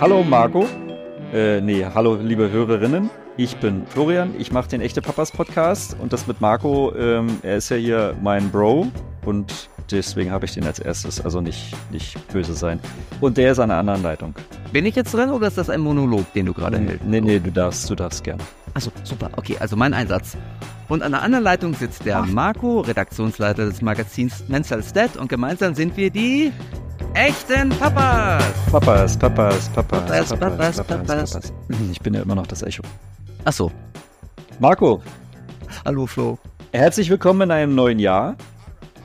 Hallo Marco. Äh, nee, hallo liebe Hörerinnen. Ich bin Florian, ich mache den Echte Papas Podcast und das mit Marco. Ähm, er ist ja hier mein Bro und deswegen habe ich den als erstes, also nicht, nicht böse sein. Und der ist an einer anderen Leitung. Bin ich jetzt dran oder ist das ein Monolog, den du gerade hältst? Nee, nee, du darfst, du darfst gerne. Achso, super. Okay, also mein Einsatz. Und an der anderen Leitung sitzt der Marco, Redaktionsleiter des Magazins Mental Stat und gemeinsam sind wir die echten Papas. Papas, Papas, Papas, Papas, Papas, Papas. Ich bin ja immer noch das Echo. Achso, Marco, hallo Flo. herzlich willkommen in einem neuen Jahr.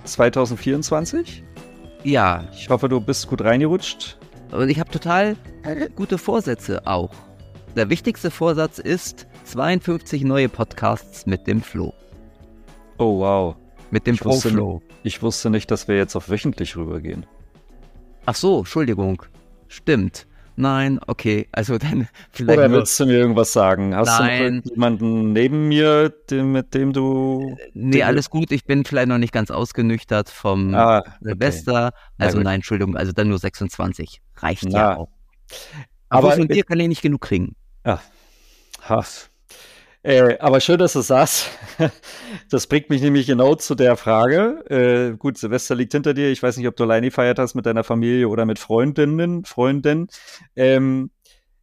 2024. Ja, Ich hoffe, du bist gut reingerutscht. und ich habe total gute Vorsätze auch. Der wichtigste Vorsatz ist 52 neue Podcasts mit dem Flo. Oh, wow. Mit dem Ich wusste, Pro-Flo. ich wusste nicht, dass wir jetzt auf wöchentlich rübergehen. Ach so, Entschuldigung. Stimmt. Nein, okay. Also dann vielleicht Oder willst du mir irgendwas sagen? Hast Nein. du jemanden neben mir, dem, mit dem du. Nee, alles gut. Ich bin vielleicht noch nicht ganz ausgenüchtert vom Ah, okay. Silvester. Na Also nein, Entschuldigung. Also dann nur 26. Reicht Na. ja auch. Aber Aber von dir kann ich nicht genug kriegen. Ha. Äh, aber schön, dass du sagst. Das bringt mich nämlich genau zu der Frage. Äh, gut, Silvester liegt hinter dir. Ich weiß nicht, ob du alleine gefeiert hast mit deiner Familie oder mit Freundinnen, Freunden. Ähm,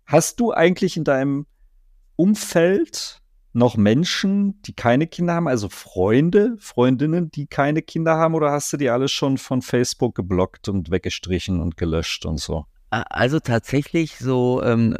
hast du eigentlich in deinem Umfeld noch Menschen, die keine Kinder haben, also Freunde, Freundinnen, die keine Kinder haben, oder hast du die alle schon von Facebook geblockt und weggestrichen und gelöscht und so? Also tatsächlich so ähm,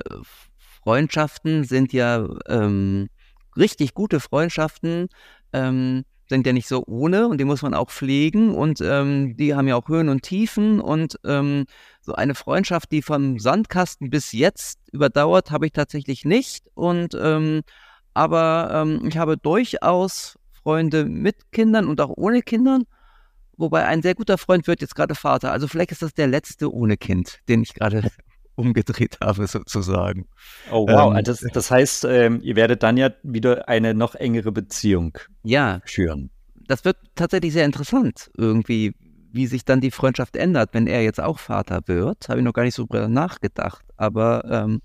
Freundschaften sind ja ähm, richtig gute Freundschaften. Ähm, sind ja nicht so ohne und die muss man auch pflegen und ähm, die haben ja auch Höhen und Tiefen und ähm, so eine Freundschaft, die vom Sandkasten bis jetzt überdauert, habe ich tatsächlich nicht und ähm, aber ähm, ich habe durchaus Freunde mit Kindern und auch ohne Kindern, wobei ein sehr guter Freund wird jetzt gerade Vater. Also vielleicht ist das der letzte ohne Kind, den ich gerade umgedreht habe sozusagen. Oh, wow. Ähm, das, das heißt, ähm, ihr werdet dann ja wieder eine noch engere Beziehung Ja, führen. das wird tatsächlich sehr interessant irgendwie, wie sich dann die Freundschaft ändert, wenn er jetzt auch Vater wird. Habe ich noch gar nicht so drüber nachgedacht, aber ähm,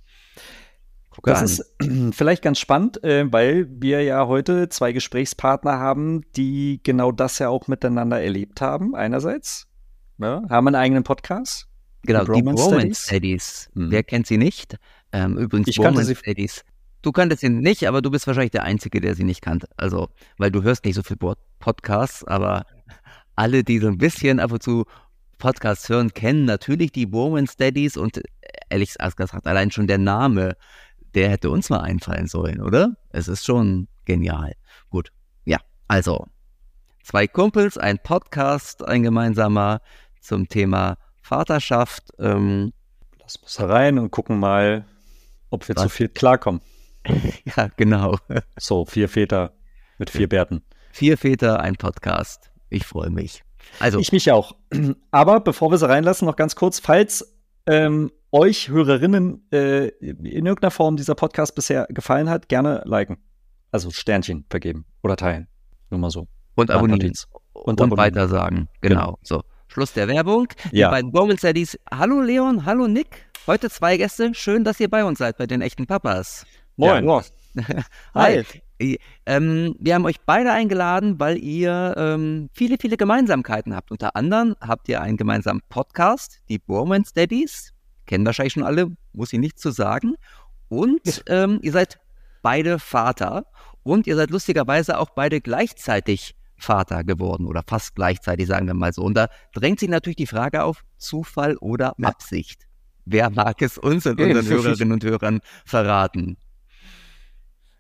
Das an. ist vielleicht ganz spannend, äh, weil wir ja heute zwei Gesprächspartner haben, die genau das ja auch miteinander erlebt haben. Einerseits ne, haben einen eigenen Podcast. Genau, die Bromance Bromance Studies? Studies. Mhm. Wer kennt sie nicht? Ähm, übrigens, Ich sie- Studies. Du kanntest sie nicht, aber du bist wahrscheinlich der Einzige, der sie nicht kannte. Also, weil du hörst nicht so viel Pod- Podcasts, aber alle, die so ein bisschen ab und zu Podcasts hören, kennen natürlich die Bromance Studies und äh, ehrlich gesagt, allein schon der Name, der hätte uns mal einfallen sollen, oder? Es ist schon genial. Gut, ja, also zwei Kumpels, ein Podcast, ein gemeinsamer zum Thema Vaterschaft. Ähm, Lass uns herein und gucken mal, ob wir Was? zu viel klarkommen. ja, genau. So, vier Väter mit vier Bärten. Vier Väter, ein Podcast. Ich freue mich. Also, Ich mich auch. Aber bevor wir sie reinlassen, noch ganz kurz, falls ähm, euch Hörerinnen äh, in irgendeiner Form dieser Podcast bisher gefallen hat, gerne liken. Also Sternchen vergeben oder teilen. Nur mal so. und abonnieren. Notiz. Und, abonnieren. weitersagen. Genau. So, Schluss der Werbung. Ja. Die beiden Bromance Daddies. Hallo Leon, hallo Nick. Heute zwei Gäste. Schön, dass ihr bei uns seid, bei den echten Papas. Moin. Ja, Hi. Äh, Ähm, wir haben euch beide eingeladen, weil ihr ähm, viele, viele Gemeinsamkeiten habt. Unter anderem habt ihr einen gemeinsamen Podcast, die Bromance Daddies. Kennen wahrscheinlich schon alle, muss ich nicht zu sagen. Und ähm, ihr seid beide Vater. Und ihr seid lustigerweise auch beide gleichzeitig Vater geworden oder fast gleichzeitig, sagen wir mal so. Und da drängt sich natürlich die Frage auf, Zufall oder Ja. Absicht. Wer mag es uns und unseren für- Hörerinnen und Hörern verraten?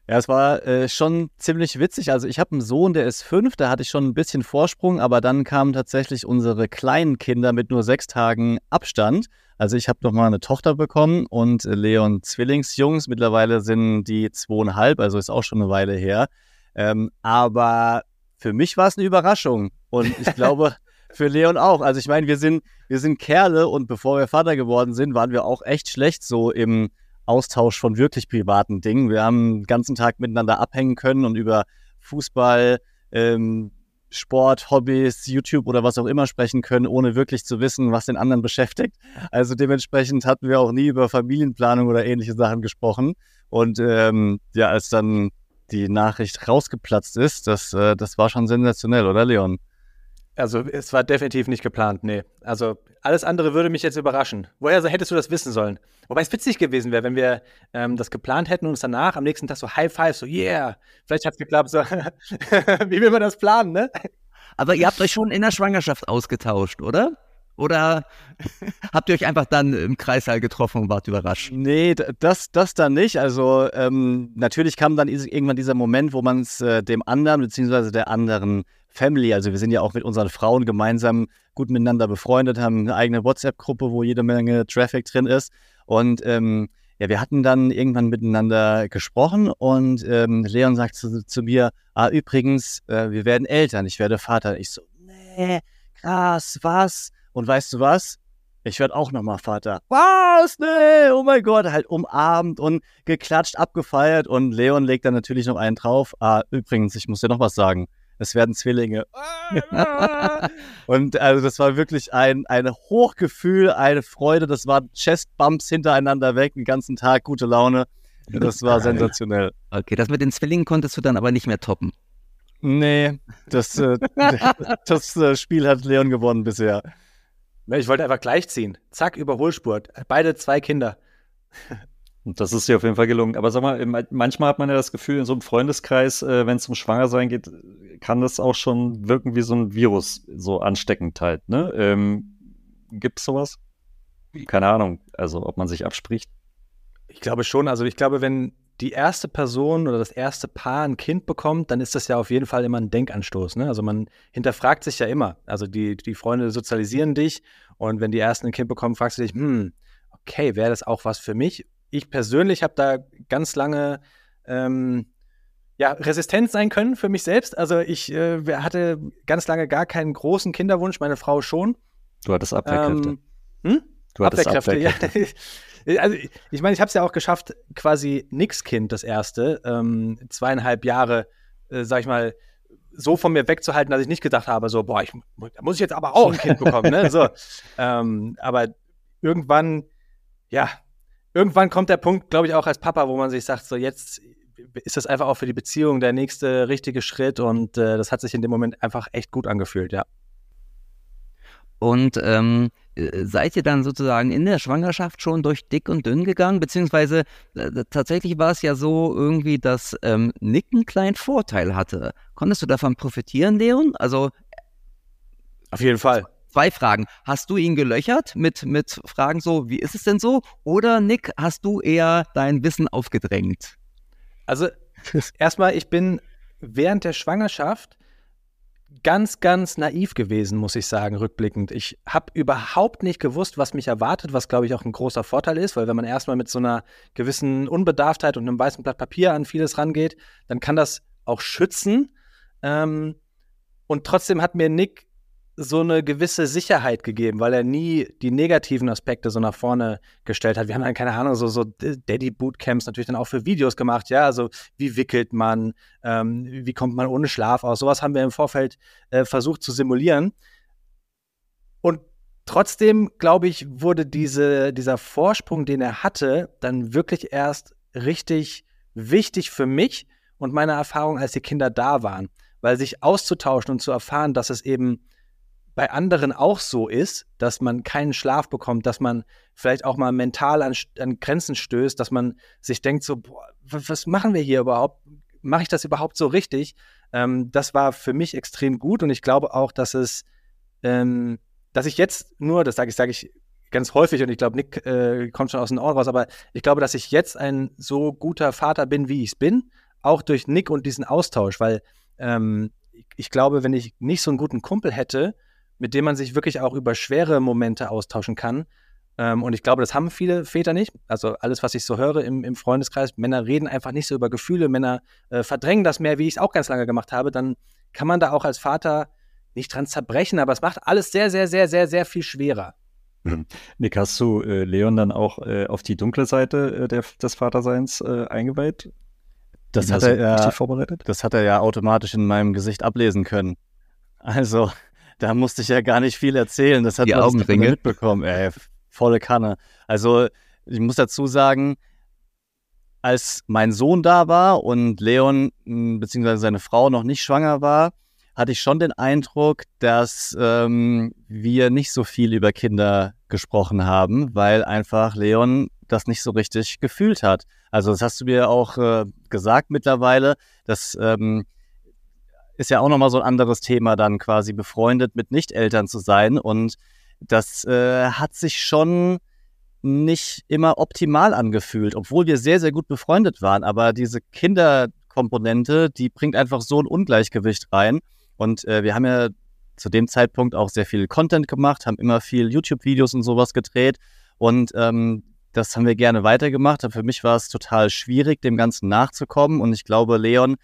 Ja, es war äh, schon ziemlich witzig. Also ich habe einen Sohn, der ist fünf, da hatte ich schon ein bisschen Vorsprung, aber dann kamen tatsächlich unsere kleinen Kinder mit nur sechs Tagen Abstand. Also ich habe noch mal eine Tochter bekommen und äh, Leon Zwillingsjungs. Mittlerweile sind die zweieinhalb, also ist auch schon eine Weile her. Ähm, aber für mich war es eine Überraschung und ich glaube für Leon auch. Also ich meine, wir sind wir sind Kerle und bevor wir Vater geworden sind, waren wir auch echt schlecht so im Austausch von wirklich privaten Dingen. Wir haben den ganzen Tag miteinander abhängen können und über Fußball, ähm, Sport, Hobbys, YouTube oder was auch immer sprechen können, ohne wirklich zu wissen, was den anderen beschäftigt. Also dementsprechend hatten wir auch nie über Familienplanung oder ähnliche Sachen gesprochen. Und ähm, ja, als dann die Nachricht rausgeplatzt ist, das, äh, das war schon sensationell, oder Leon? Also es war definitiv nicht geplant, nee. Also alles andere würde mich jetzt überraschen. Woher hättest du das wissen sollen? Wobei es witzig gewesen wäre, wenn wir ähm, das geplant hätten und uns danach am nächsten Tag so High Five, so yeah, vielleicht hat es geklappt, so wie will man das planen, ne? Aber ihr habt euch schon in der Schwangerschaft ausgetauscht, oder? Oder habt ihr euch einfach dann im Kreissaal getroffen und wart überrascht? Nee, das, das dann nicht. Also ähm, natürlich kam dann irgendwann dieser Moment, wo man es äh, dem anderen beziehungsweise der anderen Family, also wir sind ja auch mit unseren Frauen gemeinsam gut miteinander befreundet, haben eine eigene WhatsApp-Gruppe, wo jede Menge Traffic drin ist. Und ähm, ja, wir hatten dann irgendwann miteinander gesprochen und ähm, Leon sagt zu, zu, mir, ah, übrigens, äh, wir werden Eltern, ich werde Vater. Ich so, nee, krass, was? Und weißt du was? Ich werde auch nochmal Vater. Was? Nee, oh mein Gott, halt umarmt und geklatscht, abgefeiert und Leon legt dann natürlich noch einen drauf. Ah, übrigens, ich muss dir noch was sagen es werden Zwillinge. und also das war wirklich ein, ein Hochgefühl, eine Freude. Das waren Chestbumps hintereinander weg, den ganzen Tag, gute Laune. Das war sensationell. Okay, das mit den Zwillingen konntest du dann aber nicht mehr toppen. Nee, das, äh, das äh, Spiel hat Leon gewonnen bisher. Ich wollte einfach gleichziehen. Zack, Überholspurt. Beide zwei Kinder. Und das ist dir auf jeden Fall gelungen. Aber sag mal, manchmal hat man ja das Gefühl, in so einem Freundeskreis, äh, wenn es um Schwangersein geht, kann das auch schon wirken wie so ein Virus, so ansteckend halt. Ne? Ähm, Gibt es sowas? Keine Ahnung, also ob man sich abspricht. Ich glaube schon. Also ich glaube, wenn die erste Person oder das erste Paar ein Kind bekommt, dann ist das ja auf jeden Fall immer ein Denkanstoß. Ne? Also man hinterfragt sich ja immer. Also die, die Freunde sozialisieren dich und wenn die ersten ein Kind bekommen, fragst du dich, hm, okay, wäre das auch was für mich? ich persönlich habe da ganz lange ähm, ja, resistent sein können für mich selbst. Also ich äh, hatte ganz lange gar keinen großen Kinderwunsch, meine Frau schon. Du hattest Abwehrkräfte. Ähm, hm? Du hattest Abwehrkräfte, Abwehrkräfte. ja. also ich meine, ich habe es ja auch geschafft, quasi nix Kind, das erste, ähm, zweieinhalb Jahre, äh, sag ich mal, so von mir wegzuhalten, dass ich nicht gedacht habe, so, boah, ich, da muss ich jetzt aber auch ein Kind bekommen, ne? So, ähm, aber irgendwann, ja, irgendwann kommt der Punkt, glaube ich, auch als Papa, wo man sich sagt, so jetzt ist das einfach auch für die Beziehung der nächste richtige Schritt und äh, das hat sich in dem Moment einfach echt gut angefühlt, ja. Und ähm, äh, seid ihr dann sozusagen in der Schwangerschaft schon durch dick und dünn gegangen? Beziehungsweise äh, tatsächlich war es ja so irgendwie, dass ähm, Nick einen kleinen Vorteil hatte. Konntest du davon profitieren, Leon? Also auf jeden Fall zwei Fragen. Hast du ihn gelöchert mit, mit Fragen so, wie ist es denn so? Oder Nick, hast du eher dein Wissen aufgedrängt? Also erstmal, ich bin während der Schwangerschaft ganz, ganz naiv gewesen, muss ich sagen, rückblickend. Ich habe überhaupt nicht gewusst, was mich erwartet, was, glaube ich, auch ein großer Vorteil ist, weil wenn man erstmal mit so einer gewissen Unbedarftheit und einem weißen Blatt Papier an vieles rangeht, dann kann das auch schützen. Ähm, und trotzdem hat mir Nick so eine gewisse Sicherheit gegeben, weil er nie die negativen Aspekte so nach vorne gestellt hat. Wir haben dann, keine Ahnung, so, so Daddy-Bootcamps natürlich dann auch für Videos gemacht, ja, also wie wickelt man, ähm, wie kommt man ohne Schlaf aus, sowas haben wir im Vorfeld äh, versucht zu simulieren. Und trotzdem, glaube ich, wurde diese, dieser Vorsprung, den er hatte, dann wirklich erst richtig wichtig für mich und meine Erfahrung, als die Kinder da waren. Weil sich auszutauschen und zu erfahren, dass es eben bei anderen auch so ist, dass man keinen Schlaf bekommt, dass man vielleicht auch mal mental an, an Grenzen stößt, dass man sich denkt so, boah, was machen wir hier überhaupt? Mache ich das überhaupt so richtig? Ähm, das war für mich extrem gut und ich glaube auch, dass es, ähm, dass ich jetzt nur, das sage ich, sage ich ganz häufig und ich glaube, Nick äh, kommt schon aus den Ohren raus, aber ich glaube, dass ich jetzt ein so guter Vater bin, wie ich es bin, auch durch Nick und diesen Austausch, weil ähm, ich glaube, wenn ich nicht so einen guten Kumpel hätte, mit dem man sich wirklich auch über schwere Momente austauschen kann. Ähm, und ich glaube, das haben viele Väter nicht. Also alles, was ich so höre im, im Freundeskreis, Männer reden einfach nicht so über Gefühle, Männer äh, verdrängen das mehr, wie ich es auch ganz lange gemacht habe. Dann kann man da auch als Vater nicht dran zerbrechen, aber es macht alles sehr, sehr, sehr, sehr, sehr viel schwerer. Mhm. Nick, hast du äh, Leon dann auch äh, auf die dunkle Seite äh, der, des Vaterseins äh, eingeweiht? Das hat, er, ja, das hat er ja automatisch in meinem Gesicht ablesen können Also, da musste ich ja gar nicht viel erzählen. Das hat Die man Augenringe. mitbekommen. Ey, volle Kanne. Also, ich muss dazu sagen, als mein Sohn da war und Leon mh, beziehungsweise seine Frau noch nicht schwanger war, hatte ich schon den Eindruck, dass ähm, wir nicht so viel über Kinder gesprochen haben, weil einfach Leon das nicht so richtig gefühlt hat. Also das hast du mir auch äh, gesagt mittlerweile. Das ähm, ist ja auch nochmal so ein anderes Thema, dann quasi befreundet mit Nicht-Eltern zu sein. Und das äh, hat sich schon nicht immer optimal angefühlt, obwohl wir sehr, sehr gut befreundet waren. Aber diese Kinderkomponente, die bringt einfach so ein Ungleichgewicht rein. Und äh, wir haben ja zu dem Zeitpunkt auch sehr viel Content gemacht, haben immer viel YouTube-Videos und sowas gedreht. Und ähm, das haben wir gerne weitergemacht. Aber für mich war es total schwierig, dem Ganzen nachzukommen. Und ich glaube, Leon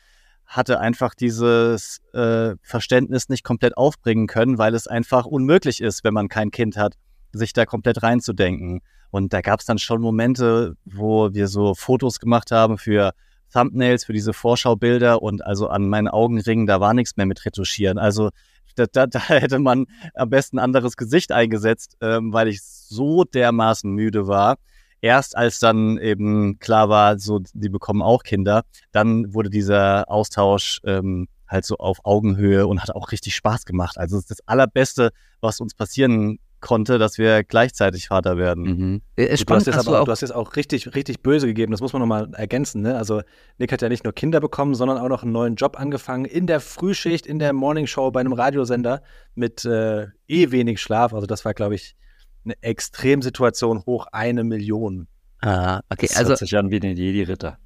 hatte einfach dieses äh, Verständnis nicht komplett aufbringen können, weil es einfach unmöglich ist, wenn man kein Kind hat, sich da komplett reinzudenken. Und da gab es dann schon Momente, wo wir so Fotos gemacht haben für Thumbnails, für diese Vorschaubilder und also an meinen Augenringen, da war nichts mehr mit retuschieren. Also da, da, da hätte man am besten ein anderes Gesicht eingesetzt, ähm, weil ich so dermaßen müde war. Erst als dann eben klar war, so die bekommen auch Kinder, dann wurde dieser Austausch ähm, halt so auf Augenhöhe und hat auch richtig Spaß gemacht. Also es ist das Allerbeste, was uns passieren konnte, dass wir gleichzeitig Vater werden. Mhm. Äh, Du hast, Spannend, jetzt hast aber, auch du hast jetzt auch richtig, richtig böse gegeben, das muss man nochmal ergänzen. Ne? Also Nick hat ja nicht nur Kinder bekommen, sondern auch noch einen neuen Job angefangen in der Frühschicht, in der Morningshow bei einem Radiosender mit äh, eh wenig Schlaf. Also das war, glaube ich, eine Extremsituation hoch eine Million. Ah, okay, Das also hört sich an wie ein Jedi-Ritter.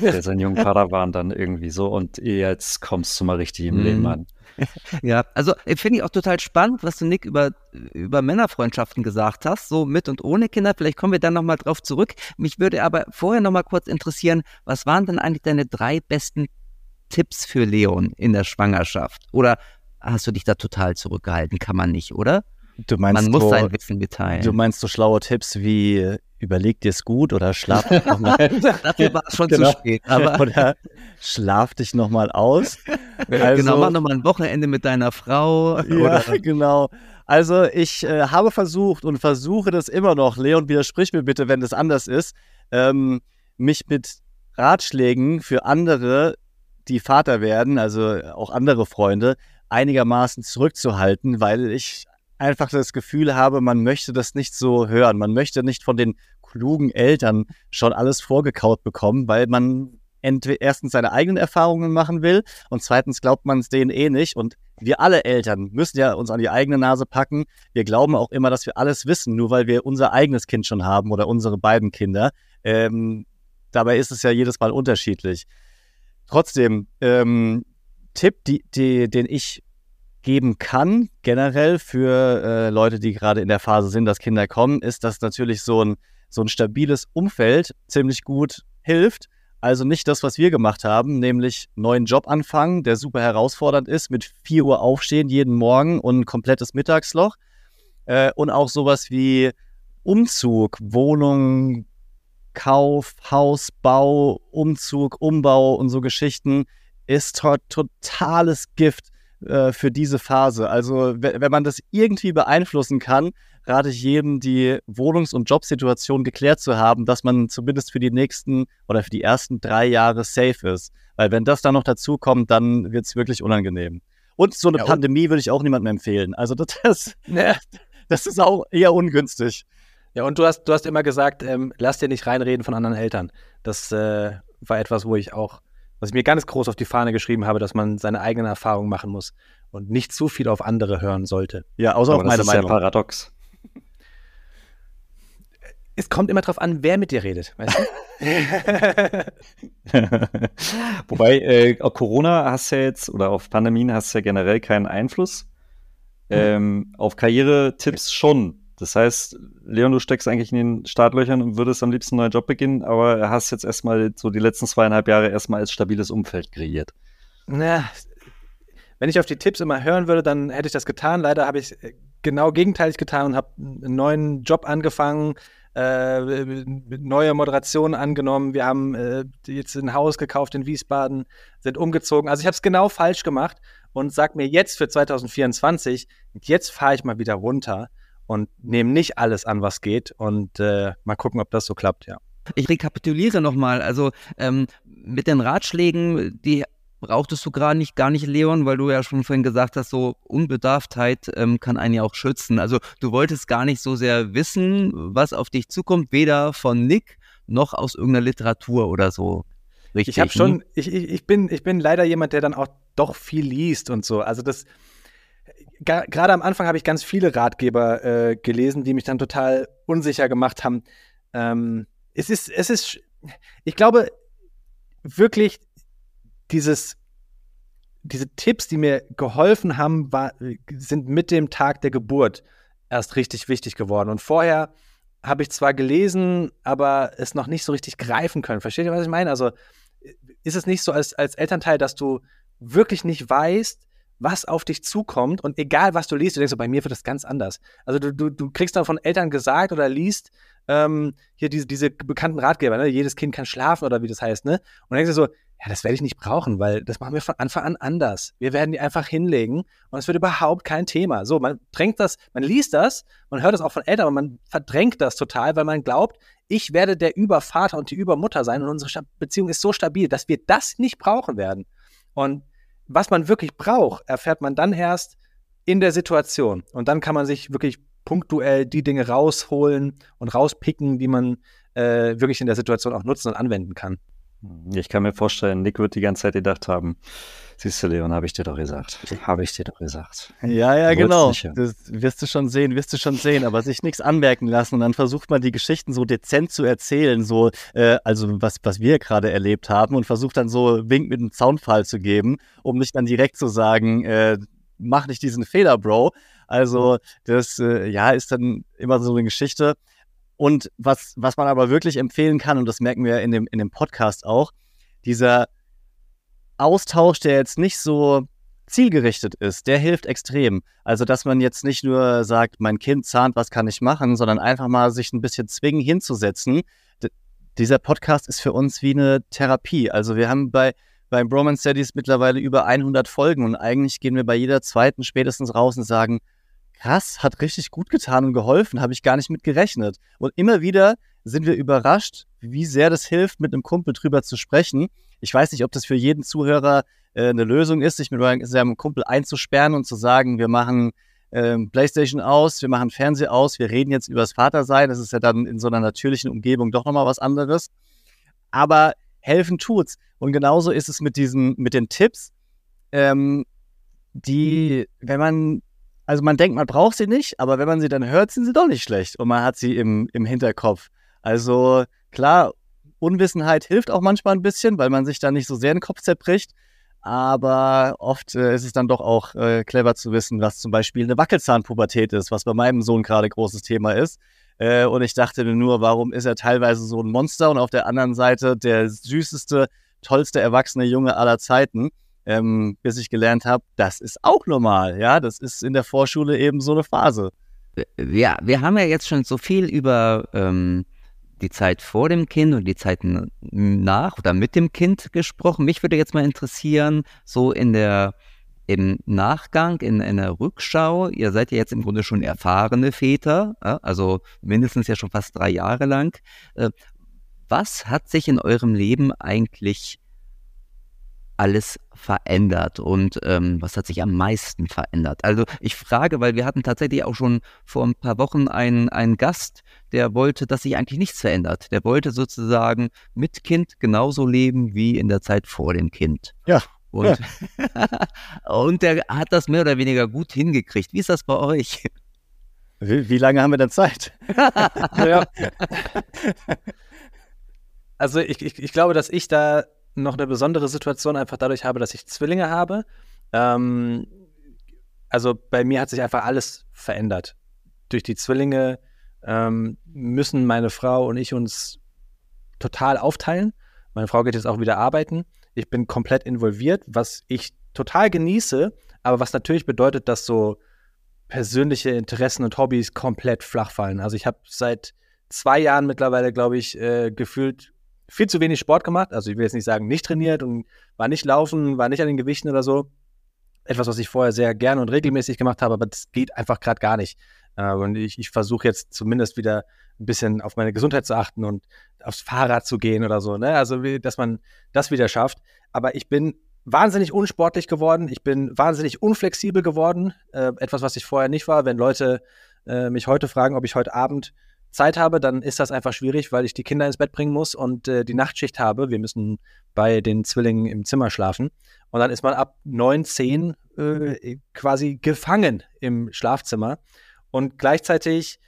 Der seinen jungen Padawan dann irgendwie so und jetzt kommst du mal richtig im Mhm. Leben an. Ja, also äh, finde ich auch total spannend, was du Nick über, über Männerfreundschaften gesagt hast, so mit und ohne Kinder. Vielleicht kommen wir dann nochmal drauf zurück. Mich würde aber vorher nochmal kurz interessieren, was waren denn eigentlich deine drei besten Tipps für Leon in der Schwangerschaft? Oder hast du dich da total zurückgehalten? Kann man nicht, oder? Du meinst Man muss so, sein Wissen mitteilen. Du meinst so schlaue Tipps wie überleg dir's gut oder schlaf dich noch mal, Dafür war es schon Genau. zu spät. Aber oder schlaf dich noch mal aus. Also, genau, mach nochmal ein Wochenende mit deiner Frau. Ja, Oder, genau. Also ich äh, habe versucht und versuche das immer noch, Leon, widersprich mir bitte, wenn das anders ist, ähm, mich mit Ratschlägen für andere, die Vater werden, also auch andere Freunde, einigermaßen zurückzuhalten, weil ich einfach das Gefühl habe, man möchte das nicht so hören. Man möchte nicht von den klugen Eltern schon alles vorgekaut bekommen, weil man entweder erstens seine eigenen Erfahrungen machen will und zweitens glaubt man es denen eh nicht. Und wir alle Eltern müssen ja uns an die eigene Nase packen. Wir glauben auch immer, dass wir alles wissen, nur weil wir unser eigenes Kind schon haben oder unsere beiden Kinder. Ähm, dabei ist es ja jedes Mal unterschiedlich. Trotzdem, ähm, Tipp, die, die, den ich geben kann, generell für äh, Leute, die gerade in der Phase sind, dass Kinder kommen, ist, dass natürlich so ein, so ein stabiles Umfeld ziemlich gut hilft. Also nicht das, was wir gemacht haben, nämlich neuen Job anfangen, der super herausfordernd ist, mit 4 Uhr aufstehen jeden Morgen und ein komplettes Mittagsloch. Äh, und auch sowas wie Umzug, Wohnung, Kauf, Hausbau, Umzug, Umbau und so Geschichten ist to totales Gift äh, für diese Phase. Also we- wenn man das irgendwie beeinflussen kann, rate ich jedem, die Wohnungs- und Jobsituation geklärt zu haben, dass man zumindest für die nächsten oder für die ersten drei Jahre safe ist. Weil wenn das dann noch dazu kommt, dann wird es wirklich unangenehm. Und so eine Ja, Pandemie würde ich auch niemandem empfehlen. Also das, das, das ist auch eher ungünstig. Ja, und du hast, du hast immer gesagt, ähm, lass dir nicht reinreden von anderen Eltern. Das äh, war etwas, wo ich auch, was ich mir ganz groß auf die Fahne geschrieben habe, dass man seine eigenen Erfahrungen machen muss und nicht zu viel auf andere hören sollte. Ja, außer Aber auf das meine ist ja Meinung. paradox. Es kommt immer drauf an, wer mit dir redet. Weißt du? Wobei, äh, auf Corona hast du ja jetzt, oder auf Pandemien hast du ja generell keinen Einfluss. Ähm, auf Karrieretipps schon. Das heißt, Leon, du steckst eigentlich in den Startlöchern und würdest am liebsten einen neuen Job beginnen, aber hast jetzt erstmal so die letzten zweieinhalb Jahre erstmal als stabiles Umfeld kreiert. Na, wenn ich auf die Tipps immer hören würde, dann hätte ich das getan. Leider habe ich äh, genau gegenteilig getan und habe einen neuen Job angefangen, äh, neue Moderation angenommen. Wir haben äh, jetzt ein Haus gekauft in Wiesbaden, sind umgezogen. Also ich habe es genau falsch gemacht und sag mir jetzt für 2024, jetzt fahre ich mal wieder runter und nehme nicht alles an, was geht und äh, mal gucken, ob das so klappt, ja. Ich rekapituliere nochmal, also ähm, mit den Ratschlägen, die brauchtest du gerade nicht, gar nicht, Leon, weil du ja schon vorhin gesagt hast, so Unbedarftheit ähm, kann einen ja auch schützen. Also du wolltest gar nicht so sehr wissen, was auf dich zukommt, weder von Nick noch aus irgendeiner Literatur oder so. Richtig, ich habe schon, ich, ich, ich, bin, ich bin leider jemand, der dann auch doch viel liest und so. Also das, gerade am Anfang habe ich ganz viele Ratgeber äh, gelesen, die mich dann total unsicher gemacht haben. Ähm, es ist, es ist, ich glaube wirklich, dieses, diese Tipps, die mir geholfen haben, war, sind mit dem Tag der Geburt erst richtig wichtig geworden. Und vorher habe ich zwar gelesen, aber es noch nicht so richtig greifen können. Versteht ihr, was ich meine? Also ist es nicht so als, als Elternteil, dass du wirklich nicht weißt, was auf dich zukommt und egal was du liest, du denkst so, bei mir wird das ganz anders. Also du, du, du kriegst dann von Eltern gesagt oder liest ähm, hier diese, diese bekannten Ratgeber, ne? jedes Kind kann schlafen oder wie das heißt, ne? Und dann denkst du so, ja, das werde ich nicht brauchen, weil das machen wir von Anfang an anders. Wir werden die einfach hinlegen und es wird überhaupt kein Thema. So, man drängt das, man liest das, man hört das auch von Eltern, aber man verdrängt das total, weil man glaubt, ich werde der Übervater und die Übermutter sein und unsere Beziehung ist so stabil, dass wir das nicht brauchen werden. Und was man wirklich braucht, erfährt man dann erst in der Situation. Und dann kann man sich wirklich punktuell die Dinge rausholen und rauspicken, die man äh, wirklich in der Situation auch nutzen und anwenden kann. Ich kann mir vorstellen, Nick wird die ganze Zeit gedacht haben, siehst du, Leon, habe ich dir doch gesagt. Habe ich dir doch gesagt. Ja, ja, genau. Das wirst du schon sehen, wirst du schon sehen, aber sich nichts anmerken lassen und dann versucht man die Geschichten so dezent zu erzählen, so, äh, also was, was wir gerade erlebt haben und versucht dann so Wink mit einem Zaunfall zu geben, um nicht dann direkt zu sagen, äh, mach nicht diesen Fehler, Bro. Also, das, äh, ja, ist dann immer so eine Geschichte. Und was, was man aber wirklich empfehlen kann, und das merken wir in dem, in dem Podcast auch, dieser Austausch, der jetzt nicht so zielgerichtet ist, der hilft extrem. Also, dass man jetzt nicht nur sagt, mein Kind zahnt, was kann ich machen, sondern einfach mal sich ein bisschen zwingen hinzusetzen. D dieser Podcast ist für uns wie eine Therapie. Also, wir haben bei, beim Bromance Studies mittlerweile über 100 Folgen und eigentlich gehen wir bei jeder zweiten spätestens raus und sagen, krass, hat richtig gut getan und geholfen, habe ich gar nicht mit gerechnet. Und immer wieder sind wir überrascht, wie sehr das hilft, mit einem Kumpel drüber zu sprechen. Ich weiß nicht, ob das für jeden Zuhörer äh, eine Lösung ist, sich mit seinem Kumpel einzusperren und zu sagen, wir machen ähm, Playstation aus, wir machen Fernseher aus, wir reden jetzt über das Vatersein. Das ist ja dann in so einer natürlichen Umgebung doch nochmal was anderes. Aber helfen tut's. Und genauso ist es mit diesen, mit den Tipps, ähm, die, wenn man also man denkt, man braucht sie nicht, aber wenn man sie dann hört, sind sie doch nicht schlecht und man hat sie im, im Hinterkopf. Also klar, Unwissenheit hilft auch manchmal ein bisschen, weil man sich dann nicht so sehr den Kopf zerbricht. Aber oft äh, ist es dann doch auch äh, clever zu wissen, was zum Beispiel eine Wackelzahnpubertät ist, was bei meinem Sohn gerade großes Thema ist. Äh, und ich dachte mir nur, warum ist er teilweise so ein Monster und auf der anderen Seite der süßeste, tollste erwachsene Junge aller Zeiten ähm, bis ich gelernt habe, das ist auch normal. Ja, das ist in der Vorschule eben so eine Phase. Ja, wir haben ja jetzt schon so viel über ähm, die Zeit vor dem Kind und die Zeit nach oder mit dem Kind gesprochen. Mich würde jetzt mal interessieren, so in der im Nachgang, in einer Rückschau, ihr seid ja jetzt im Grunde schon erfahrene Väter, also mindestens ja schon fast drei Jahre lang. Äh, was hat sich in eurem Leben eigentlich alles verändert und ähm, was hat sich am meisten verändert? Also ich frage, weil wir hatten tatsächlich auch schon vor ein paar Wochen einen, einen Gast, der wollte, dass sich eigentlich nichts verändert. Der wollte sozusagen mit Kind genauso leben wie in der Zeit vor dem Kind. Ja. Und, ja. und der hat das mehr oder weniger gut hingekriegt. Wie ist das bei euch? Wie, wie lange haben wir denn Zeit? ja. Also ich, ich, ich glaube, dass ich da noch eine besondere Situation einfach dadurch habe, dass ich Zwillinge habe. Ähm, also bei mir hat sich einfach alles verändert. Durch die Zwillinge ähm, müssen meine Frau und ich uns total aufteilen. Meine Frau geht jetzt auch wieder arbeiten. Ich bin komplett involviert, was ich total genieße, aber was natürlich bedeutet, dass so persönliche Interessen und Hobbys komplett flach fallen. Also ich habe seit zwei Jahren mittlerweile, glaube ich, äh, gefühlt viel zu wenig Sport gemacht. Also ich will jetzt nicht sagen, nicht trainiert und war nicht laufen, war nicht an den Gewichten oder so. etwas, was ich vorher sehr gerne und regelmäßig gemacht habe, aber das geht einfach gerade gar nicht. Äh, und ich, ich versuche jetzt zumindest wieder ein bisschen auf meine Gesundheit zu achten und aufs Fahrrad zu gehen oder so, ne? Also, dass man das wieder schafft. Aber ich bin wahnsinnig unsportlich geworden. Ich bin wahnsinnig unflexibel geworden. Äh, etwas, was ich vorher nicht war. Wenn Leute äh, mich heute fragen, ob ich heute Abend Zeit habe, dann ist das einfach schwierig, weil ich die Kinder ins Bett bringen muss und äh, die Nachtschicht habe. Wir müssen bei den Zwillingen im Zimmer schlafen. Und dann ist man ab 9, 10 äh, quasi gefangen im Schlafzimmer. Und gleichzeitig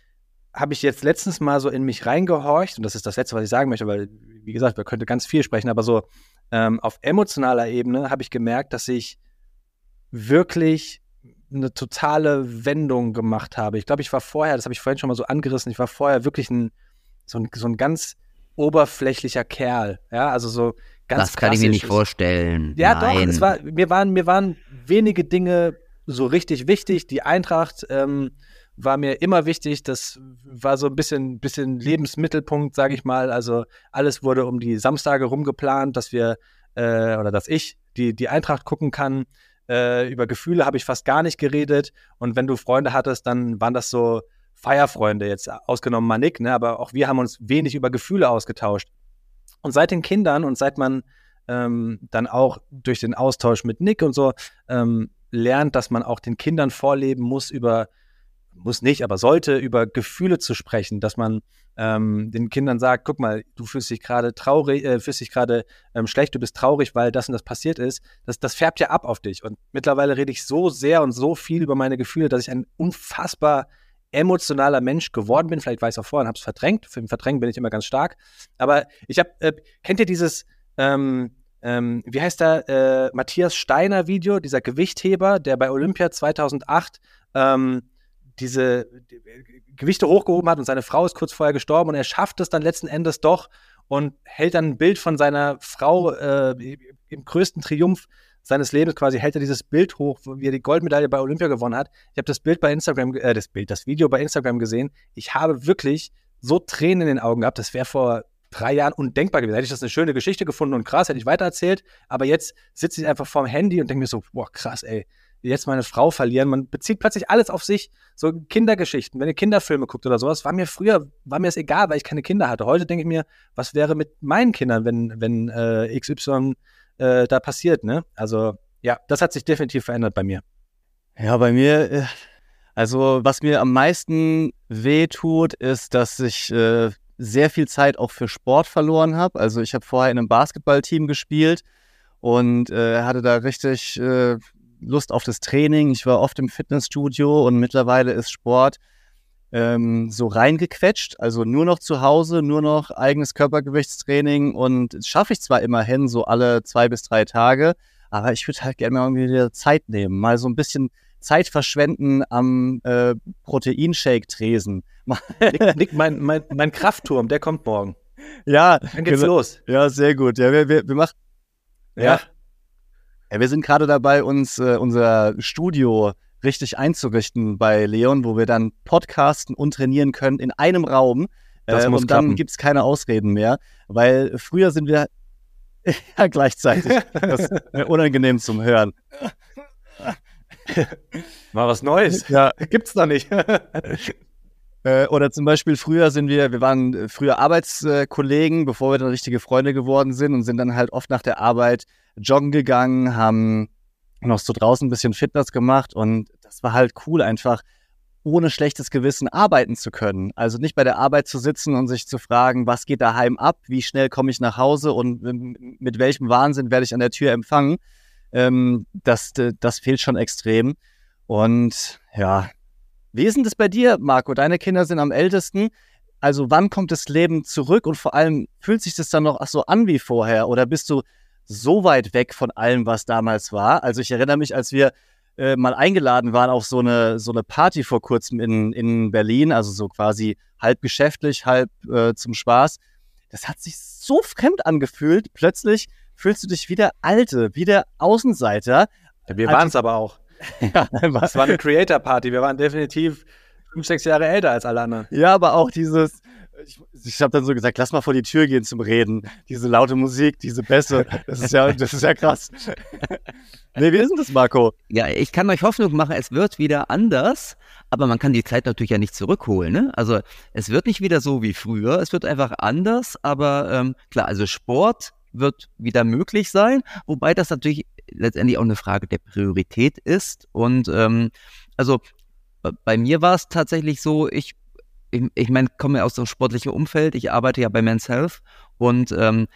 habe ich jetzt letztens mal so in mich reingehorcht, und das ist das Letzte, was ich sagen möchte, weil, wie gesagt, wir könnten ganz viel sprechen, aber so ähm, auf emotionaler Ebene habe ich gemerkt, dass ich wirklich eine totale Wendung gemacht habe. Ich glaube, ich war vorher, das habe ich vorhin schon mal so angerissen, ich war vorher wirklich ein, so ein, so ein ganz oberflächlicher Kerl. Ja, also so ganz Das kann ich mir nicht vorstellen. Ja, Nein. doch, es war, mir, waren, mir waren wenige Dinge so richtig wichtig. Die Eintracht ähm, war mir immer wichtig. Das war so ein bisschen, bisschen Lebensmittelpunkt, sage ich mal. Also alles wurde um die Samstage rumgeplant, dass wir äh, oder dass ich die, die Eintracht gucken kann. Äh, über Gefühle habe ich fast gar nicht geredet. Und wenn du Freunde hattest, dann waren das so Feierfreunde, jetzt ausgenommen Manik, ne? aber auch wir haben uns wenig über Gefühle ausgetauscht. Und seit den Kindern und seit man ähm, dann auch durch den Austausch mit Nick und so ähm, lernt, dass man auch den Kindern vorleben muss über muss nicht, aber sollte über Gefühle zu sprechen, dass man ähm, den Kindern sagt, guck mal, du fühlst dich gerade traurig, äh, fühlst dich gerade ähm, schlecht, du bist traurig, weil das und das passiert ist, das, das färbt ja ab auf dich. Und mittlerweile rede ich so sehr und so viel über meine Gefühle, dass ich ein unfassbar emotionaler Mensch geworden bin. Vielleicht weiß ich auch vorher und habe es verdrängt. Für den Verdrängen bin ich immer ganz stark. Aber ich habe, äh, kennt ihr dieses, ähm, ähm, wie heißt der, äh, Matthias Steiner Video, dieser Gewichtheber, der bei Olympia 2008 ähm, diese Gewichte hochgehoben hat und seine Frau ist kurz vorher gestorben und er schafft es dann letzten Endes doch und hält dann ein Bild von seiner Frau äh, im größten Triumph seines Lebens quasi hält er dieses Bild hoch, wie er die Goldmedaille bei Olympia gewonnen hat. Ich habe das Bild bei Instagram, äh, das Bild, das Video bei Instagram gesehen. Ich habe wirklich so Tränen in den Augen gehabt. Das wäre vor drei Jahren undenkbar gewesen. Hätte ich das eine schöne Geschichte gefunden und krass, hätte ich weitererzählt. Aber jetzt sitze ich einfach vorm Handy und denke mir so, boah, krass, ey jetzt meine Frau verlieren. Man bezieht plötzlich alles auf sich. So Kindergeschichten, wenn ihr Kinderfilme guckt oder sowas, war mir früher, war mir es egal, weil ich keine Kinder hatte. Heute denke ich mir, was wäre mit meinen Kindern, wenn, wenn äh, XY äh, da passiert, ne? Also, ja, das hat sich definitiv verändert bei mir. Ja, bei mir, äh, also was mir am meisten weh tut, ist, dass ich äh, sehr viel Zeit auch für Sport verloren habe. Also ich habe vorher in einem Basketballteam gespielt und äh, hatte da richtig äh, Lust auf das Training. Ich war oft im Fitnessstudio und mittlerweile ist Sport ähm, so reingequetscht. Also nur noch zu Hause, nur noch eigenes Körpergewichtstraining und das schaffe ich zwar immerhin so alle zwei bis drei Tage, aber ich würde halt gerne mal irgendwie wieder Zeit nehmen, mal so ein bisschen Zeit verschwenden am äh, Proteinshake-Tresen. Nick, Nick mein, mein, mein Kraftturm, der kommt morgen. Ja, Dann geht's genau. los. Ja, sehr gut. Ja, wir, wir, wir machen. Ja. Ja, wir sind gerade dabei, uns äh, unser Studio richtig einzurichten bei Leon, wo wir dann podcasten und trainieren können in einem Raum. Äh, und dann klappen. gibt's keine Ausreden mehr, weil früher sind wir ja gleichzeitig. Das ist äh, unangenehm zum Hören. Mal was Neues. Ja, Gibt's doch nicht. Äh, oder zum Beispiel früher sind wir, wir waren äh, früher Arbeitskollegen, bevor wir dann richtige Freunde geworden sind und sind dann halt oft nach der Arbeit joggen gegangen, haben noch so draußen ein bisschen Fitness gemacht und das war halt cool, einfach ohne schlechtes Gewissen arbeiten zu können. Also nicht bei der Arbeit zu sitzen und sich zu fragen, was geht daheim ab, wie schnell komme ich nach Hause und mit welchem Wahnsinn werde ich an der Tür empfangen. Ähm, das, das fehlt schon extrem. Und ja, wie ist denn das bei dir, Marco? Deine Kinder sind am ältesten. Also wann kommt das Leben zurück und vor allem fühlt sich das dann noch ach so an wie vorher oder bist du so weit weg von allem, was damals war? Also ich erinnere mich, als wir äh, mal eingeladen waren auf so eine, so eine Party vor kurzem in, in Berlin, also so quasi halb geschäftlich, halb äh, zum Spaß. Das hat sich so fremd angefühlt. Plötzlich fühlst du dich wie der Alte, wie der Außenseiter. Wir Also- waren es aber auch. Ja, Es war eine Creator-Party. Wir waren definitiv fünf, sechs Jahre älter als alle anderen. Ja, aber auch dieses, ich, ich habe dann so gesagt, lass mal vor die Tür gehen zum Reden. Diese laute Musik, diese Bässe, das ist ja, das ist ja krass. nee, wie ist denn das, Marco? Ja, ich kann euch Hoffnung machen, es wird wieder anders, aber man kann die Zeit natürlich ja nicht zurückholen. Ne? Also es wird nicht wieder so wie früher, es wird einfach anders, aber ähm, klar, also Sport wird wieder möglich sein, wobei das natürlich letztendlich auch eine Frage der Priorität ist. Und ähm, also bei mir war es tatsächlich so, ich ich, ich meine, komme ja aus dem sportlichen Umfeld, ich arbeite ja bei Men's Health und ähm,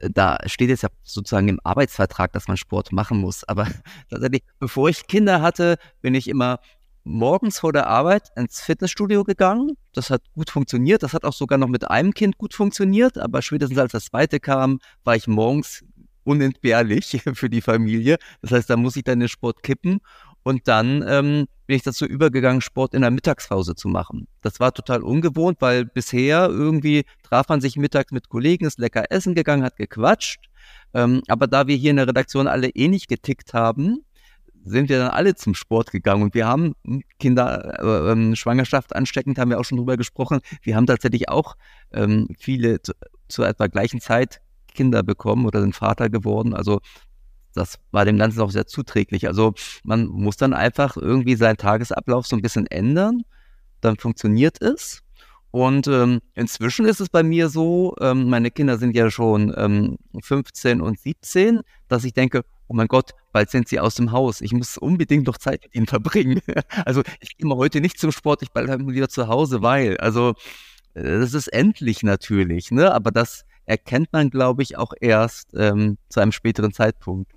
da steht jetzt ja sozusagen im Arbeitsvertrag, dass man Sport machen muss. Aber tatsächlich, bevor ich Kinder hatte, bin ich immer morgens vor der Arbeit ins Fitnessstudio gegangen. Das hat gut funktioniert. Das hat auch sogar noch mit einem Kind gut funktioniert. Aber spätestens als das zweite kam, war ich morgens unentbehrlich für die Familie. Das heißt, da muss ich dann den Sport kippen. Und dann ähm, bin ich dazu übergegangen, Sport in der Mittagspause zu machen. Das war total ungewohnt, weil bisher irgendwie traf man sich mittags mit Kollegen, ist lecker essen gegangen, hat gequatscht. Ähm, aber da wir hier in der Redaktion alle eh nicht getickt haben, sind wir dann alle zum Sport gegangen und wir haben Kinder, äh, ähm, Schwangerschaft ansteckend, haben wir auch schon drüber gesprochen. Wir haben tatsächlich auch ähm, viele zu, zu etwa gleichen Zeit Kinder bekommen oder sind Vater geworden. Also das war dem Ganzen auch sehr zuträglich. Also man muss dann einfach irgendwie seinen Tagesablauf so ein bisschen ändern, dann funktioniert es. Und ähm, inzwischen ist es bei mir so, ähm, meine Kinder sind ja schon ähm, 15 und 17, dass ich denke, oh mein Gott, bald sind sie aus dem Haus. Ich muss unbedingt noch Zeit mit ihnen verbringen. also ich gehe mal heute nicht zum Sport, ich bleibe lieber zu Hause, weil, also äh, das ist endlich natürlich, ne? Aber das erkennt man, glaube ich, auch erst ähm, zu einem späteren Zeitpunkt.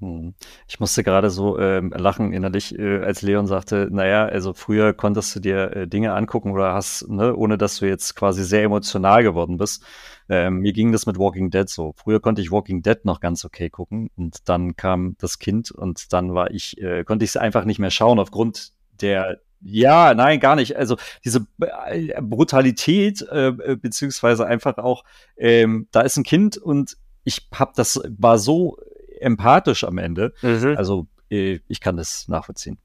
Hm. Ich musste gerade so ähm, lachen innerlich, äh, als Leon sagte, naja, also früher konntest du dir äh, Dinge angucken oder hast, ne, ohne dass du jetzt quasi sehr emotional geworden bist. Ähm, mir ging das mit Walking Dead so. Früher konnte ich Walking Dead noch ganz okay gucken und dann kam das Kind und dann war ich, äh, konnte ich es einfach nicht mehr schauen aufgrund der ja, nein, gar nicht. Also diese äh, Brutalität, äh, äh, beziehungsweise einfach auch, ähm, da ist ein Kind und ich hab das war so empathisch am Ende. Mhm. Also äh, ich kann das nachvollziehen.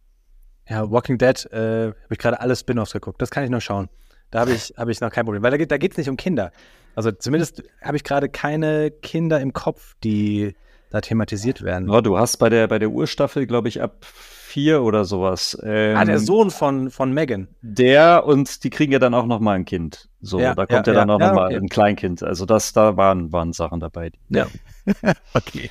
Ja, Walking Dead äh, habe ich gerade alle Spin-offs geguckt. Das kann ich noch schauen. Da habe ich, hab ich noch kein Problem. Weil da, da geht es nicht um Kinder. Also zumindest habe ich gerade keine Kinder im Kopf, die da thematisiert werden. Ja, du hast bei der, bei der Urstaffel, glaube ich, ab vier oder sowas. Ähm, ah, der Sohn von, von Megan. Der und die kriegen ja dann auch noch mal ein Kind. So, ja, da kommt ja, ja dann auch ja, noch mal okay. ein Kleinkind. Also das, da waren, waren Sachen dabei. Ja. okay.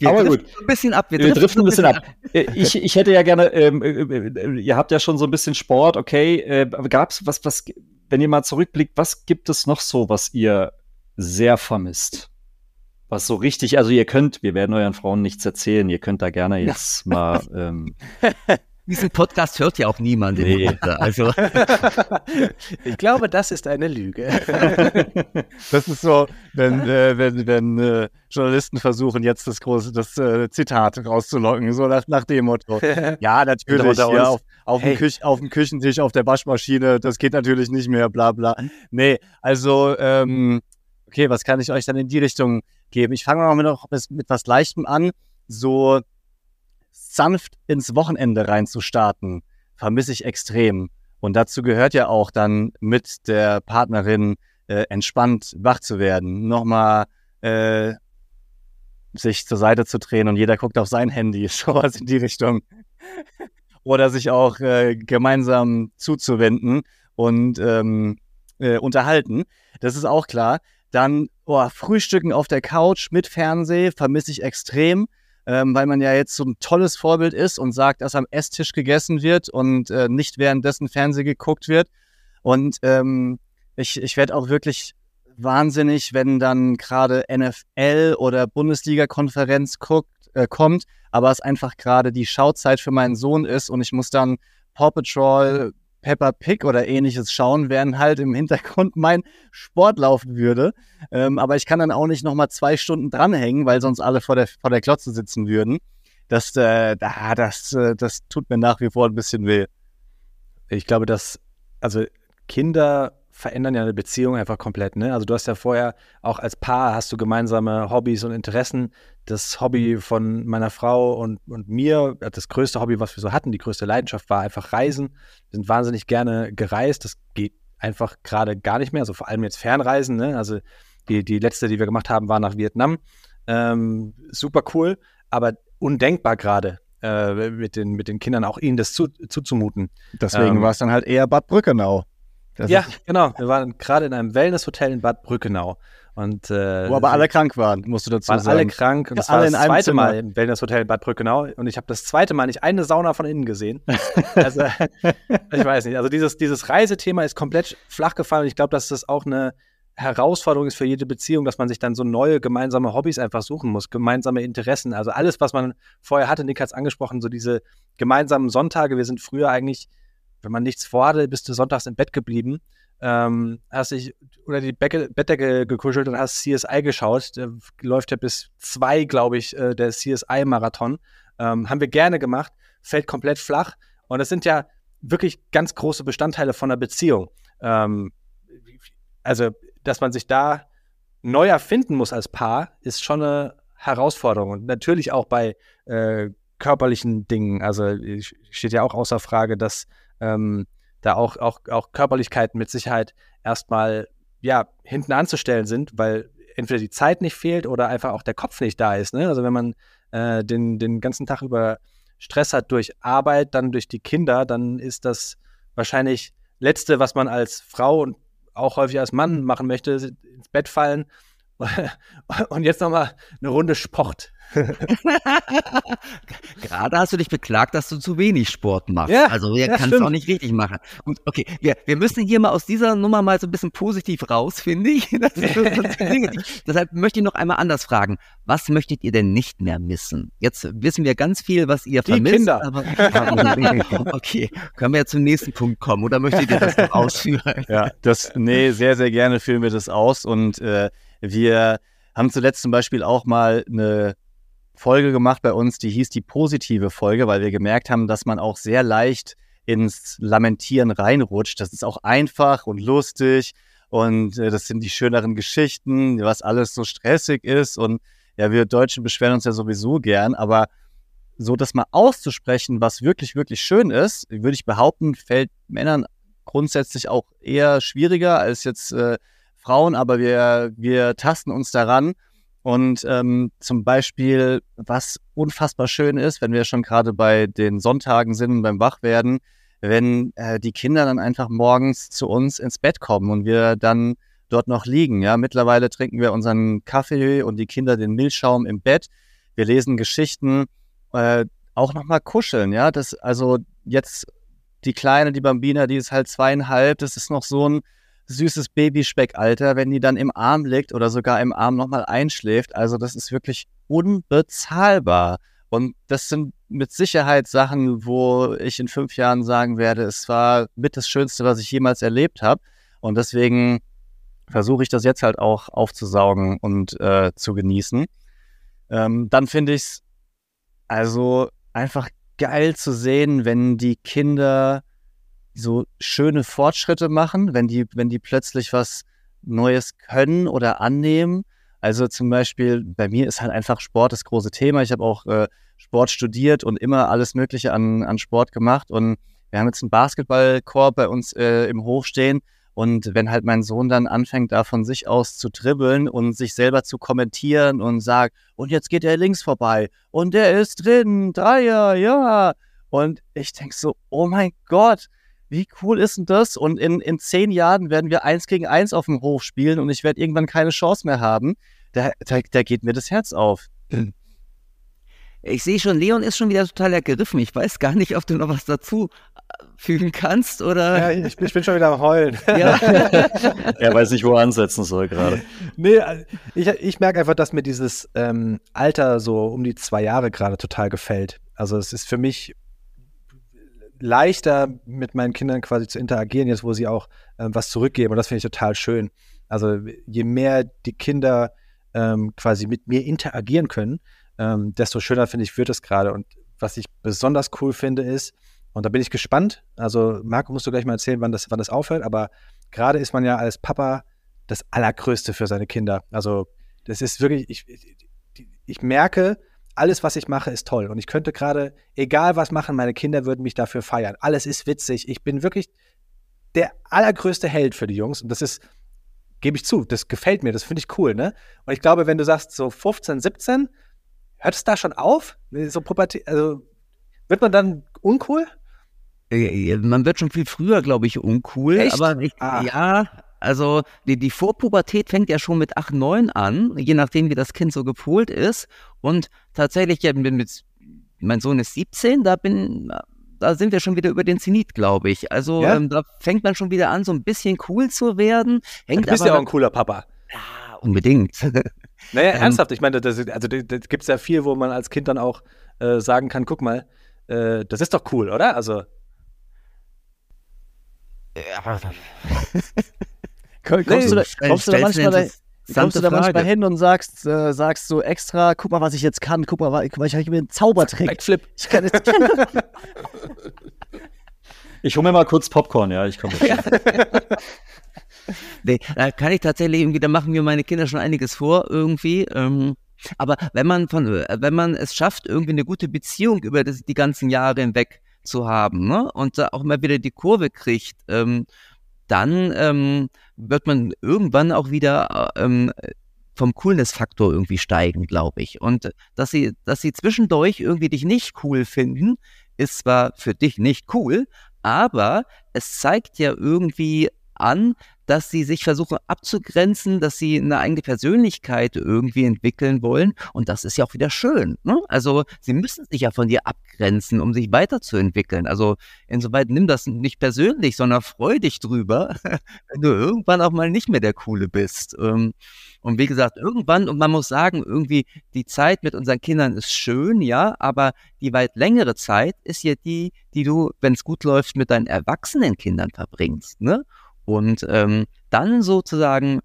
Wir Aber gut. Ein bisschen ab. Wir, wir driften ein bisschen ab. Äh, ich, ich hätte ja gerne, ähm, äh, äh, ihr habt ja schon so ein bisschen Sport, okay. Äh, Gab es was, was, wenn ihr mal zurückblickt, was gibt es noch so, was ihr sehr vermisst? Was so richtig, also ihr könnt, wir werden euren Frauen nichts erzählen, ihr könnt da gerne jetzt ja. mal. Ähm, Diesen Podcast hört ja auch niemand. Nee. Also. ich glaube, das ist eine Lüge. das ist so, wenn, äh, wenn, wenn äh, Journalisten versuchen, jetzt das große das, äh, Zitat rauszulocken, so nach, nach dem Motto. Ja, natürlich, ja, auf, auf, hey. dem Küch, auf dem Küchentisch, auf der Waschmaschine, das geht natürlich nicht mehr, bla bla. Nee, also, ähm, okay, was kann ich euch dann in die Richtung geben. Ich fange mal mit, noch mit was Leichtem an. So sanft ins Wochenende reinzustarten, vermisse ich extrem. Und dazu gehört ja auch dann mit der Partnerin äh, entspannt wach zu werden. Nochmal äh, sich zur Seite zu drehen und jeder guckt auf sein Handy, sowas in die Richtung. Oder sich auch äh, gemeinsam zuzuwenden und ähm, äh, unterhalten. Das ist auch klar. Dann oh, Frühstücken auf der Couch mit Fernseh vermisse ich extrem, ähm, weil man ja jetzt so ein tolles Vorbild ist und sagt, dass am Esstisch gegessen wird und äh, nicht währenddessen Fernseh geguckt wird. Und ähm, ich, ich werde auch wirklich wahnsinnig, wenn dann gerade NFL oder Bundesliga-Konferenz äh, kommt, aber es einfach gerade die Schauzeit für meinen Sohn ist und ich muss dann Paw Patrol, Peppa Pig oder ähnliches schauen, während halt im Hintergrund mein Sport laufen würde. Ähm, aber ich kann dann auch nicht nochmal zwei Stunden dranhängen, weil sonst alle vor der, vor der Klotze sitzen würden. Das, äh, das, äh, das tut mir nach wie vor ein bisschen weh. Ich glaube, dass, also Kinder verändern ja eine Beziehung einfach komplett. Ne? Also du hast ja vorher auch als Paar hast du gemeinsame Hobbys und Interessen. Das Hobby von meiner Frau und, und mir, das größte Hobby, was wir so hatten, die größte Leidenschaft war einfach Reisen. Wir sind wahnsinnig gerne gereist. Das geht einfach gerade gar nicht mehr. Also vor allem jetzt Fernreisen. Ne? Also die, die letzte, die wir gemacht haben, war nach Vietnam. Ähm, super cool, aber undenkbar gerade äh, mit, den, mit den Kindern auch ihnen das zu, zuzumuten. Deswegen ähm, war es dann halt eher Bad Brückenau. Das ja, genau. Wir waren gerade in einem Wellnesshotel in Bad Brückenau. Und, äh, Wo aber alle krank waren, musst du dazu waren sagen. alle krank und das alle war das zweite Mal im Wellnesshotel in Bad Brückenau und ich habe das zweite Mal nicht eine Sauna von innen gesehen. also ich weiß nicht. Also dieses, dieses Reisethema ist komplett flach gefallen und ich glaube, dass das auch eine Herausforderung ist für jede Beziehung, dass man sich dann so neue gemeinsame Hobbys einfach suchen muss, gemeinsame Interessen. Also alles, was man vorher hatte, Nick hat es angesprochen, so diese gemeinsamen Sonntage. Wir sind früher eigentlich, wenn man nichts vorhatte, bist du sonntags im Bett geblieben ähm, hast dich unter die Becke, Bettdecke gekuschelt und hast CSI geschaut. Der läuft ja bis zwei, glaube ich, äh, der CSI-Marathon. Ähm, haben wir gerne gemacht, fällt komplett flach. Und das sind ja wirklich ganz große Bestandteile von einer Beziehung. Ähm, also, dass man sich da neu erfinden muss als Paar, ist schon eine Herausforderung. Und natürlich auch bei äh, körperlichen Dingen. Also steht ja auch außer Frage, dass ähm, da auch, auch, auch Körperlichkeiten mit Sicherheit erstmal ja, hinten anzustellen sind, weil entweder die Zeit nicht fehlt oder einfach auch der Kopf nicht da ist. Ne? Also wenn man äh, den, den ganzen Tag über Stress hat durch Arbeit, dann durch die Kinder, dann ist das wahrscheinlich Letzte, was man als Frau und auch häufig als Mann machen möchte, ins Bett fallen und jetzt nochmal eine Runde Sport. Gerade hast du dich beklagt, dass du zu wenig Sport machst. Ja, also wir ja, kannst es auch nicht richtig machen. Gut, okay, wir, wir müssen hier mal aus dieser Nummer mal so ein bisschen positiv raus, finde ich. Deshalb möchte ich noch einmal anders fragen. Was möchtet ihr denn nicht mehr missen? Jetzt wissen wir ganz viel, was ihr Die vermisst. Kinder. Aber, okay, können wir ja zum nächsten Punkt kommen oder möchtet ihr das noch ausführen? Ja, das, nee, sehr, sehr gerne führen wir das aus und äh, wir haben zuletzt zum Beispiel auch mal eine Folge gemacht bei uns, die hieß die positive Folge, weil wir gemerkt haben, dass man auch sehr leicht ins Lamentieren reinrutscht. Das ist auch einfach und lustig und äh, das sind die schöneren Geschichten, was alles so stressig ist und ja, wir Deutschen beschweren uns ja sowieso gern, aber so das mal auszusprechen, was wirklich, wirklich schön ist, würde ich behaupten, fällt Männern grundsätzlich auch eher schwieriger als jetzt äh, Frauen, aber wir, wir tasten uns daran und ähm, zum Beispiel, was unfassbar schön ist, wenn wir schon gerade bei den Sonntagen sind und beim Wachwerden, wenn äh, die Kinder dann einfach morgens zu uns ins Bett kommen und wir dann dort noch liegen. Ja, mittlerweile trinken wir unseren Kaffee und die Kinder den Milchschaum im Bett. Wir lesen Geschichten, äh, auch nochmal kuscheln. Ja, das also jetzt die kleine, die Bambina, die ist halt zweieinhalb. Das ist noch so ein süßes Babyspeckalter, wenn die dann im Arm liegt oder sogar im Arm nochmal einschläft. Also das ist wirklich unbezahlbar. Und das sind mit Sicherheit Sachen, wo ich in fünf Jahren sagen werde, es war mit das Schönste, was ich jemals erlebt habe. Und deswegen versuche ich das jetzt halt auch aufzusaugen und äh, zu genießen. Ähm, dann finde ich es also einfach geil zu sehen, wenn die Kinder so schöne Fortschritte machen, wenn die, wenn die plötzlich was Neues können oder annehmen. Also zum Beispiel, bei mir ist halt einfach Sport das große Thema. Ich habe auch äh, Sport studiert und immer alles Mögliche an, an Sport gemacht. Und wir haben jetzt einen Basketballkorb bei uns äh, im Hof stehen. Und wenn halt mein Sohn dann anfängt, da von sich aus zu dribbeln und sich selber zu kommentieren und sagt, und jetzt geht er links vorbei und der ist drin, Dreier, ja. Und ich denke so, oh mein Gott, wie cool ist denn das? Und in, in zehn Jahren werden wir eins gegen eins auf dem Hof spielen und ich werde irgendwann keine Chance mehr haben. Da, da, da geht mir das Herz auf. Ich sehe schon, Leon ist schon wieder total ergriffen. Ich weiß gar nicht, ob du noch was dazu äh, fügen kannst oder. Ja, ich, ich bin schon wieder am Heulen. Ja. er weiß nicht, wo er ansetzen soll gerade. Nee, ich, ich merke einfach, dass mir dieses ähm, Alter so um die zwei Jahre gerade total gefällt. Also es ist für mich leichter mit meinen Kindern quasi zu interagieren, jetzt wo sie auch ähm, was zurückgeben. Und das finde ich total schön. Also je mehr die Kinder ähm, quasi mit mir interagieren können, ähm, desto schöner finde ich wird es gerade. Und was ich besonders cool finde ist, und da bin ich gespannt, also Marco musst du gleich mal erzählen, wann das, wann das aufhört, aber gerade ist man ja als Papa das Allergrößte für seine Kinder. Also das ist wirklich, ich, ich, ich merke, alles, was ich mache, ist toll. Und ich könnte gerade, egal was machen, meine Kinder würden mich dafür feiern. Alles ist witzig. Ich bin wirklich der allergrößte Held für die Jungs. Und das ist, gebe ich zu, das gefällt mir, das finde ich cool, ne? Und ich glaube, wenn du sagst, so 15, 17, hört es da schon auf? So Pubertät, also wird man dann uncool? Äh, man wird schon viel früher, glaube ich, uncool. Echt? Aber ich, Ah. ja, also die, die Vorpubertät fängt ja schon mit 8, 9 an, je nachdem, wie das Kind so gepolt ist. Und tatsächlich, ja, mit, mit, mein Sohn ist 17, da bin, da sind wir schon wieder über den Zenit, glaube ich. Also Ja? ähm, da fängt man schon wieder an, so ein bisschen cool zu werden. Hängt Du bist aber ja auch ein cooler Papa. Ja, unbedingt. Naja, Ähm. ernsthaft, ich meine, das, also da da gibt's ja viel, wo man als Kind dann auch äh, sagen kann, guck mal, äh, das ist doch cool, oder? Also, Kommst, Nee, du, da, stell- kommst du da stellst eine manchmal, da, interessante kommst du da manchmal Frage. hin und sagst, äh, sagst so extra, guck mal, was ich jetzt kann, guck mal, guck mal ich habe mir einen Zaubertrick. Backflip. Ich kann jetzt, Ich hole mir mal kurz Popcorn, ja, ich komme. Nee, da kann ich tatsächlich irgendwie, da machen mir meine Kinder schon einiges vor irgendwie. Ähm, aber wenn man von, äh, wenn man es schafft, irgendwie eine gute Beziehung über das, die ganzen Jahre hinweg zu haben, ne, und da auch mal wieder die Kurve kriegt, ähm, dann ähm, wird man irgendwann auch wieder äh, ähm, vom Coolness-Faktor irgendwie steigen, glaube ich. Und dass sie, dass sie zwischendurch irgendwie dich nicht cool finden, ist zwar für dich nicht cool, aber es zeigt ja irgendwie an, dass sie sich versuchen abzugrenzen, dass sie eine eigene Persönlichkeit irgendwie entwickeln wollen. Und das ist ja auch wieder schön. Ne? Also sie müssen sich ja von dir abgrenzen, um sich weiterzuentwickeln. Also insoweit nimm das nicht persönlich, sondern freu dich drüber, wenn du irgendwann auch mal nicht mehr der Coole bist. Ähm, Und wie gesagt, irgendwann, und man muss sagen, irgendwie die Zeit mit unseren Kindern ist schön, ja, aber die weit längere Zeit ist ja die, die du, wenn es gut läuft, mit deinen erwachsenen Kindern verbringst. Ne? Und ähm, dann sozusagen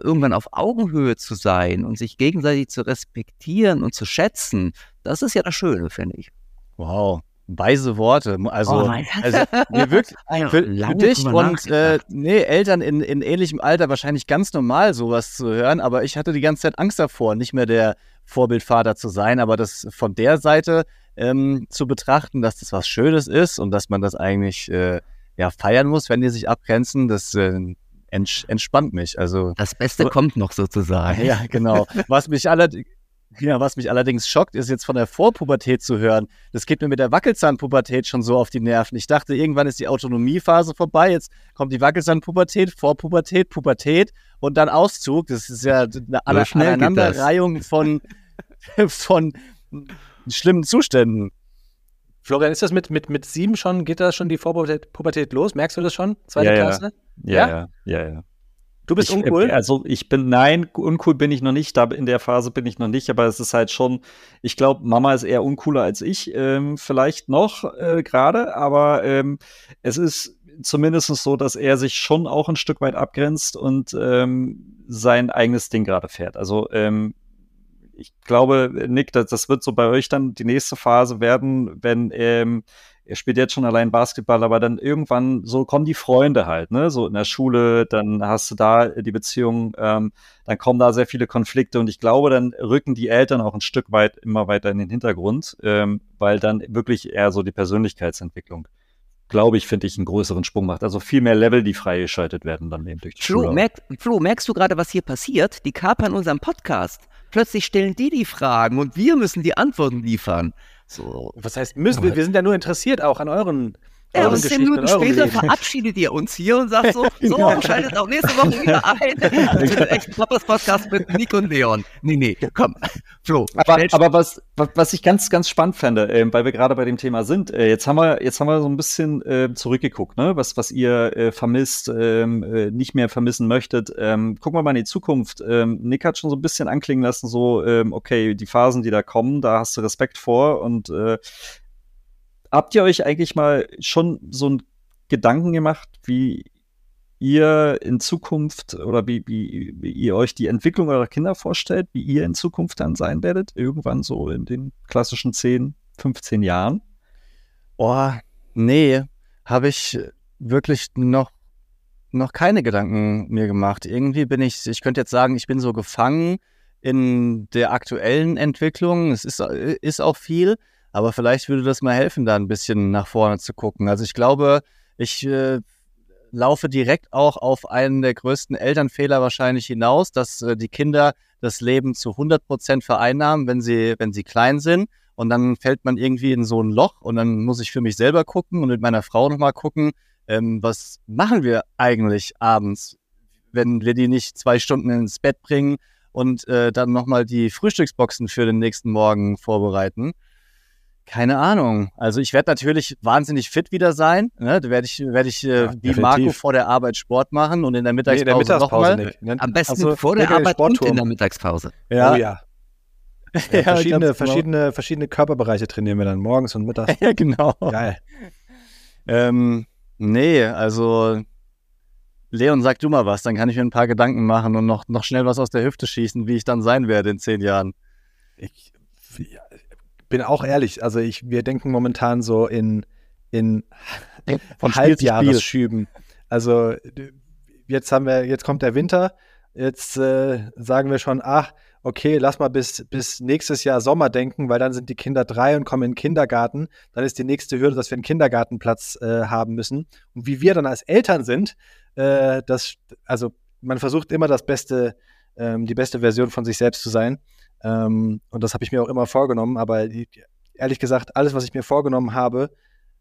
irgendwann auf Augenhöhe zu sein und sich gegenseitig zu respektieren und zu schätzen, das ist ja das Schöne, finde ich. wow, weise Worte. Also, Oh, also mir wirklich, Also, für, für dich und äh, nee, Eltern in, in ähnlichem Alter wahrscheinlich ganz normal, sowas zu hören, aber ich hatte die ganze Zeit Angst davor, nicht mehr der Vorbildvater zu sein, aber das von der Seite ähm, zu betrachten, dass das was Schönes ist und dass man das eigentlich äh, ja, feiern muss, wenn die sich abgrenzen, das äh, ents entspannt mich. Also das Beste Aber- kommt noch sozusagen. ja, genau. Was mich allerdings ja, was mich allerdings schockt, ist jetzt von der Vorpubertät zu hören. Das geht mir mit der Wackelzahnpubertät schon so auf die Nerven. Ich dachte, irgendwann ist die Autonomiephase vorbei. Jetzt kommt die Wackelzahnpubertät, Vorpubertät, Pubertät und dann Auszug. Das ist ja eine. Aneinanderreihung von, von schlimmen Zuständen. Florian, ist das mit, mit, mit sieben schon, geht da schon die Vorpubertät Pubertät los? Merkst du das schon? Zweite Ja, ja. Klasse? Ja, Ja? ja, ja, ja. Du bist ich, uncool? äh, Also ich bin, nein, uncool bin ich noch nicht, da in der Phase bin ich noch nicht, aber es ist halt schon, ich glaube, Mama ist eher uncooler als ich, ähm, vielleicht noch äh, gerade, aber ähm, es ist zumindest so, dass er sich schon auch ein Stück weit abgrenzt und ähm, sein eigenes Ding gerade fährt. Also ähm, ich glaube, Nick, das, das wird so bei euch dann die nächste Phase werden, wenn ähm, er spielt jetzt schon allein Basketball, aber dann irgendwann so kommen die Freunde halt, ne? So in der Schule, dann hast du da die Beziehung, ähm, dann kommen da sehr viele Konflikte und ich glaube, dann rücken die Eltern auch ein Stück weit immer weiter in den Hintergrund, ähm, weil dann wirklich eher so die Persönlichkeitsentwicklung, glaube ich, finde ich, einen größeren Sprung macht. Also viel mehr Level, die freigeschaltet werden dann eben durch die Flo, Schule. merk, Flo, merkst du gerade, was hier passiert? Die kapern unseren Podcast. Plötzlich stellen die die Fragen und wir müssen die Antworten liefern. So. Was heißt müssen? Wir, wir sind ja nur interessiert auch an euren, Ja, und zehn Minuten später Leben. verabschiedet ihr uns hier und sagt so, so, schaltet auch nächste Woche wieder ein. Das ist echt Papas Podcast mit Nick und Leon. Nee, nee, komm, Flo. Aber, aber was, was ich ganz, ganz spannend fände, ähm, weil wir gerade bei dem Thema sind, äh, jetzt haben wir, jetzt haben wir so ein bisschen äh, zurückgeguckt, ne? was, was ihr äh, vermisst, ähm, äh, nicht mehr vermissen möchtet. Ähm, gucken wir mal in die Zukunft. Ähm, Nick hat schon so ein bisschen anklingen lassen, so, ähm, okay, die Phasen, die da kommen, da hast du Respekt vor und äh, habt ihr euch eigentlich mal schon so einen Gedanken gemacht, wie ihr in Zukunft oder wie, wie, wie ihr euch die Entwicklung eurer Kinder vorstellt, wie ihr in Zukunft dann sein werdet, irgendwann so in den klassischen 10, 15 Jahren? Oh, nee, habe ich wirklich noch, noch keine Gedanken mir gemacht. Irgendwie bin ich, ich könnte jetzt sagen, ich bin so gefangen in der aktuellen Entwicklung. Es ist, ist auch viel, aber vielleicht würde das mal helfen, da ein bisschen nach vorne zu gucken. Also ich glaube, ich, äh, laufe direkt auch auf einen der größten Elternfehler wahrscheinlich hinaus, dass äh, die Kinder das Leben zu 100 Prozent vereinnahmen, wenn sie, wenn sie klein sind. Und dann fällt man irgendwie in so ein Loch und dann muss ich für mich selber gucken und mit meiner Frau nochmal gucken, ähm, was machen wir eigentlich abends, wenn wir die nicht zwei Stunden ins Bett bringen und äh, dann nochmal die Frühstücksboxen für den nächsten Morgen vorbereiten. Keine Ahnung. Also ich werde natürlich wahnsinnig fit wieder sein. Ne? Da werde ich, werd ich äh, ja, wie definitiv. Marco vor der Arbeit Sport machen und in der Mittagspause, nee, der Mittagspause noch mal. Am besten also, vor der Arbeit und in der Mittagspause. Ja. Oh ja. Ja, ja, verschiedene, genau. verschiedene, verschiedene Körperbereiche trainieren wir dann morgens und mittags. ja, genau. Geil. Ähm, nee, also Leon, sag du mal was, dann kann ich mir ein paar Gedanken machen und noch, noch schnell was aus der Hüfte schießen, wie ich dann sein werde in zehn Jahren. Ich, bin auch ehrlich, also ich, wir denken momentan so in, in von Halbjahresschüben. Also jetzt haben wir, jetzt kommt der Winter, jetzt äh, sagen wir schon, ach, okay, lass mal bis, bis nächstes Jahr Sommer denken, weil dann sind die Kinder drei und kommen in den Kindergarten. Dann ist die nächste Hürde, dass wir einen Kindergartenplatz äh, haben müssen. Und wie wir dann als Eltern sind, äh, das, also man versucht immer das Beste, ähm, die beste Version von sich selbst zu sein. Ähm, und das habe ich mir auch immer vorgenommen. Aber ehrlich gesagt, alles, was ich mir vorgenommen habe,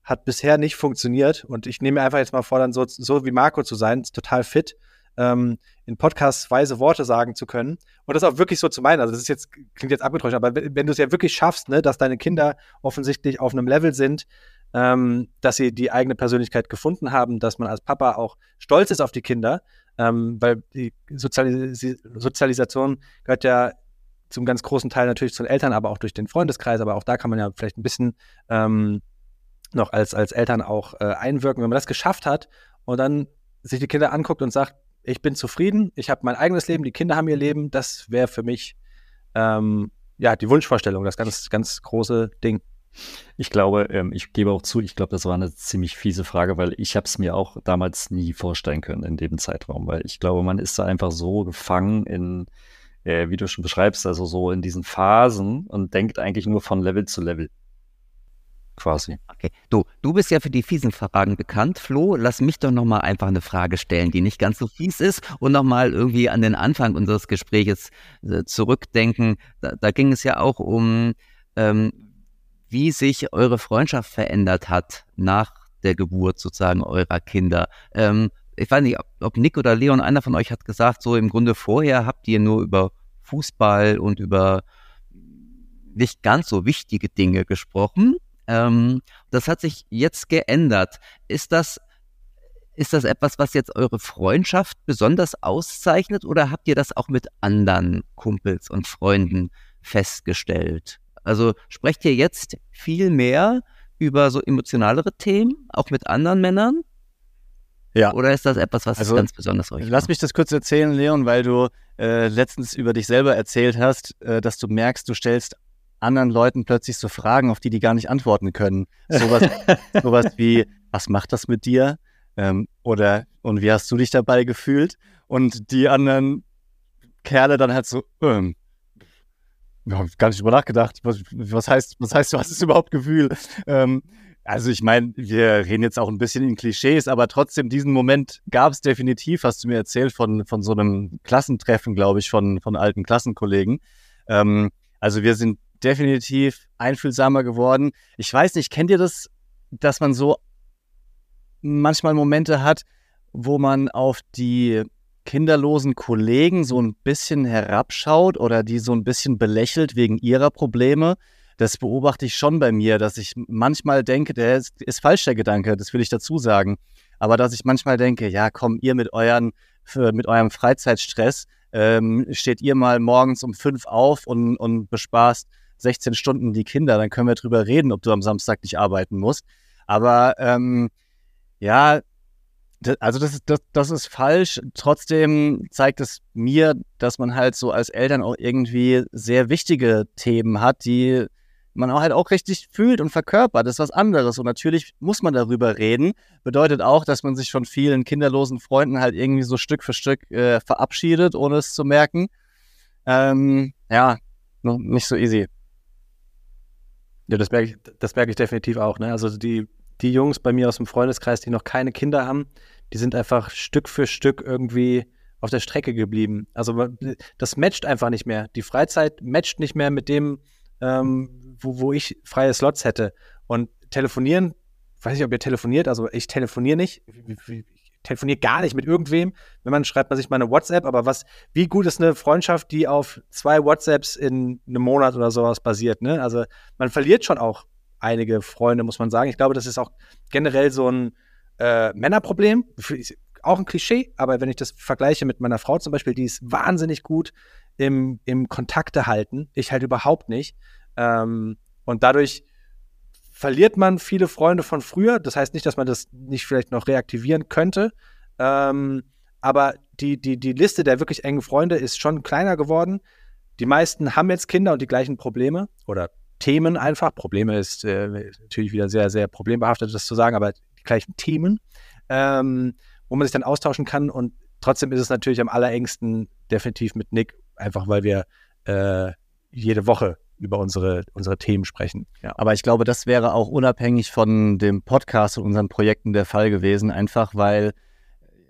hat bisher nicht funktioniert. Und ich nehme mir einfach jetzt mal vor, dann so, so wie Marco zu sein, total fit, ähm, in Podcasts weise Worte sagen zu können. Und das auch wirklich so zu meinen. Also das ist jetzt, klingt jetzt abgetäuscht, aber wenn, wenn du es ja wirklich schaffst, ne, dass deine Kinder offensichtlich auf einem Level sind, ähm, dass sie die eigene Persönlichkeit gefunden haben, dass man als Papa auch stolz ist auf die Kinder, ähm, weil die Sozialis Sozialisation gehört ja zum ganz großen Teil natürlich zu den Eltern, aber auch durch den Freundeskreis, aber auch da kann man ja vielleicht ein bisschen ähm, noch als, als Eltern auch äh, einwirken, wenn man das geschafft hat und dann sich die Kinder anguckt und sagt, ich bin zufrieden, ich habe mein eigenes Leben, die Kinder haben ihr Leben, das wäre für mich ähm, ja die Wunschvorstellung, das ganz, ganz große Ding. Ich glaube, ähm, ich gebe auch zu, ich glaube, das war eine ziemlich fiese Frage, weil ich habe es mir auch damals nie vorstellen können in dem Zeitraum, weil ich glaube, man ist da einfach so gefangen in, äh, wie du schon beschreibst, also so in diesen Phasen und denkt eigentlich nur von Level zu Level. Quasi. Okay. Du, du bist ja für die fiesen Fragen bekannt, Flo. Lass mich doch nochmal einfach eine Frage stellen, die nicht ganz so fies ist und nochmal irgendwie an den Anfang unseres Gesprächs äh, zurückdenken. Da, da, ging es ja auch um, ähm, wie sich eure Freundschaft verändert hat nach der Geburt sozusagen eurer Kinder. Ähm, ich weiß nicht, ob, ob Nick oder Leon, einer von euch hat gesagt, so im Grunde vorher habt ihr nur über Fußball und über nicht ganz so wichtige Dinge gesprochen. Ähm, das hat sich jetzt geändert. Ist das, ist das etwas, was jetzt eure Freundschaft besonders auszeichnet oder habt ihr das auch mit anderen Kumpels und Freunden festgestellt? Also sprecht ihr jetzt viel mehr über so emotionalere Themen, auch mit anderen Männern? Ja. Oder ist das etwas, was also, ganz besonders euch Lass mich das kurz erzählen, Leon, weil du äh, letztens über dich selber erzählt hast, äh, dass du merkst, du stellst anderen Leuten plötzlich so Fragen, auf die die gar nicht antworten können. Sowas, sowas wie, was macht das mit dir? Ähm, oder, und wie hast du dich dabei gefühlt? Und die anderen Kerle dann halt so, ähm, wir haben gar nicht drüber nachgedacht. Was, was, heißt, was heißt, du hast es überhaupt Gefühl? Ähm, also ich meine, wir reden jetzt auch ein bisschen in Klischees, aber trotzdem, diesen Moment gab es definitiv, hast du mir erzählt, von, von so einem Klassentreffen, glaube ich, von, von alten Klassenkollegen. Ähm, also wir sind definitiv einfühlsamer geworden. Ich weiß nicht, kennt ihr das, dass man so manchmal Momente hat, wo man auf die kinderlosen Kollegen so ein bisschen herabschaut oder die so ein bisschen belächelt wegen ihrer Probleme? Das beobachte ich schon bei mir, dass ich manchmal denke, der ist, ist falsch, der Gedanke, das will ich dazu sagen. Aber dass ich manchmal denke, ja, komm, ihr mit euren, mit eurem Freizeitstress, ähm, steht ihr mal morgens um fünf auf und, und bespaßt 16 Stunden die Kinder, dann können wir drüber reden, ob du am Samstag nicht arbeiten musst. Aber ähm, ja, also das, das, das ist falsch. Trotzdem zeigt es mir, dass man halt so als Eltern auch irgendwie sehr wichtige Themen hat, die man auch halt auch richtig fühlt und verkörpert. Das ist was anderes. Und natürlich muss man darüber reden. Bedeutet auch, dass man sich von vielen kinderlosen Freunden halt irgendwie so Stück für Stück äh, verabschiedet, ohne es zu merken. Ähm, ja, nicht so easy. Ja, das merke ich, das merke ich definitiv auch. Ne? Also die, die Jungs bei mir aus dem Freundeskreis, die noch keine Kinder haben, die sind einfach Stück für Stück irgendwie auf der Strecke geblieben. Also das matcht einfach nicht mehr. Die Freizeit matcht nicht mehr mit dem, ähm, wo, wo ich freie Slots hätte. Und telefonieren, weiß nicht, ob ihr telefoniert, also ich telefoniere nicht. Ich telefoniere gar nicht mit irgendwem. Wenn man schreibt man sich mal eine WhatsApp, aber was, wie gut ist eine Freundschaft, die auf zwei WhatsApps in einem Monat oder sowas basiert, ne? Also man verliert schon auch einige Freunde, muss man sagen. Ich glaube, das ist auch generell so ein äh, Männerproblem. Auch ein Klischee, aber wenn ich das vergleiche mit meiner Frau zum Beispiel, die ist wahnsinnig gut im, im Kontakte halten. Ich halt überhaupt nicht. Ähm, und dadurch verliert man viele Freunde von früher. Das heißt nicht, dass man das nicht vielleicht noch reaktivieren könnte. Ähm, aber die, die, die Liste der wirklich engen Freunde ist schon kleiner geworden. Die meisten haben jetzt Kinder und die gleichen Probleme oder Themen einfach. Probleme ist äh, natürlich wieder sehr, sehr problembehaftet, das zu sagen, aber die gleichen Themen, ähm, wo man sich dann austauschen kann. Und trotzdem ist es natürlich am allerengsten definitiv mit Nick, einfach weil wir äh, jede Woche über unsere, unsere Themen sprechen. Ja. Aber ich glaube, das wäre auch unabhängig von dem Podcast und unseren Projekten der Fall gewesen, einfach weil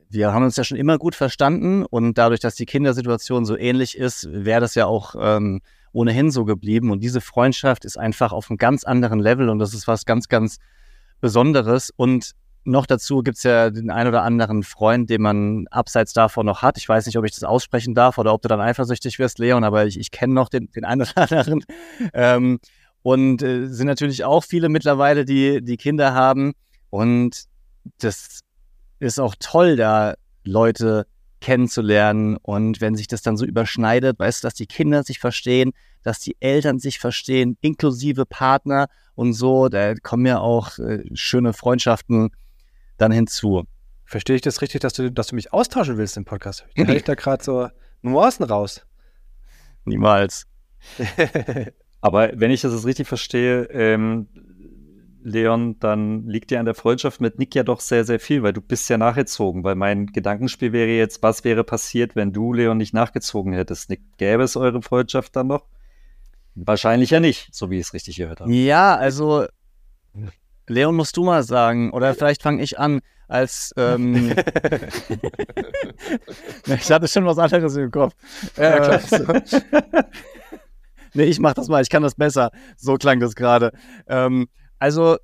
wir haben uns ja schon immer gut verstanden und dadurch, dass die Kindersituation so ähnlich ist, wäre das ja auch ähm, ohnehin so geblieben. Und diese Freundschaft ist einfach auf einem ganz anderen Level und das ist was ganz, ganz Besonderes. Und noch dazu gibt es ja den ein oder anderen Freund, den man abseits davon noch hat. Ich weiß nicht, ob ich das aussprechen darf oder ob du dann eifersüchtig wirst, Leon, aber ich, ich kenne noch den, den einen oder anderen. Ähm, und äh, sind natürlich auch viele mittlerweile, die, die Kinder haben. Und das ist auch toll, da Leute kennenzulernen. Und wenn sich das dann so überschneidet, weißt du, dass die Kinder sich verstehen, dass die Eltern sich verstehen, inklusive Partner und so, da kommen ja auch äh, schöne Freundschaften dann hinzu. Verstehe ich das richtig, dass du, dass du mich austauschen willst im Podcast? Da höre ich da gerade so Nuancen raus. Niemals. Aber wenn ich das jetzt richtig verstehe, ähm, Leon, dann liegt dir an der Freundschaft mit Nick ja doch sehr, sehr viel, weil du bist ja nachgezogen. Weil mein Gedankenspiel wäre jetzt, was wäre passiert, wenn du, Leon, nicht nachgezogen hättest? Nick, gäbe es eure Freundschaft dann noch? Wahrscheinlich ja nicht, so wie ich es richtig gehört habe. Ja, also Leon, musst du mal sagen, oder vielleicht fange ich an, als ähm, ich hatte schon was anderes im Kopf. Ja, klar. Äh, nee, ich mach das mal, ich kann das besser. So klang das gerade. Ähm, also,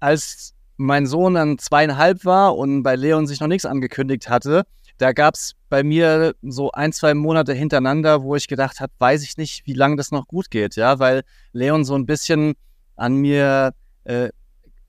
als mein Sohn dann zweieinhalb war und bei Leon sich noch nichts angekündigt hatte, da gab es bei mir so ein, zwei Monate hintereinander, wo ich gedacht habe, weiß ich nicht, wie lange das noch gut geht, ja, weil Leon so ein bisschen an mir äh,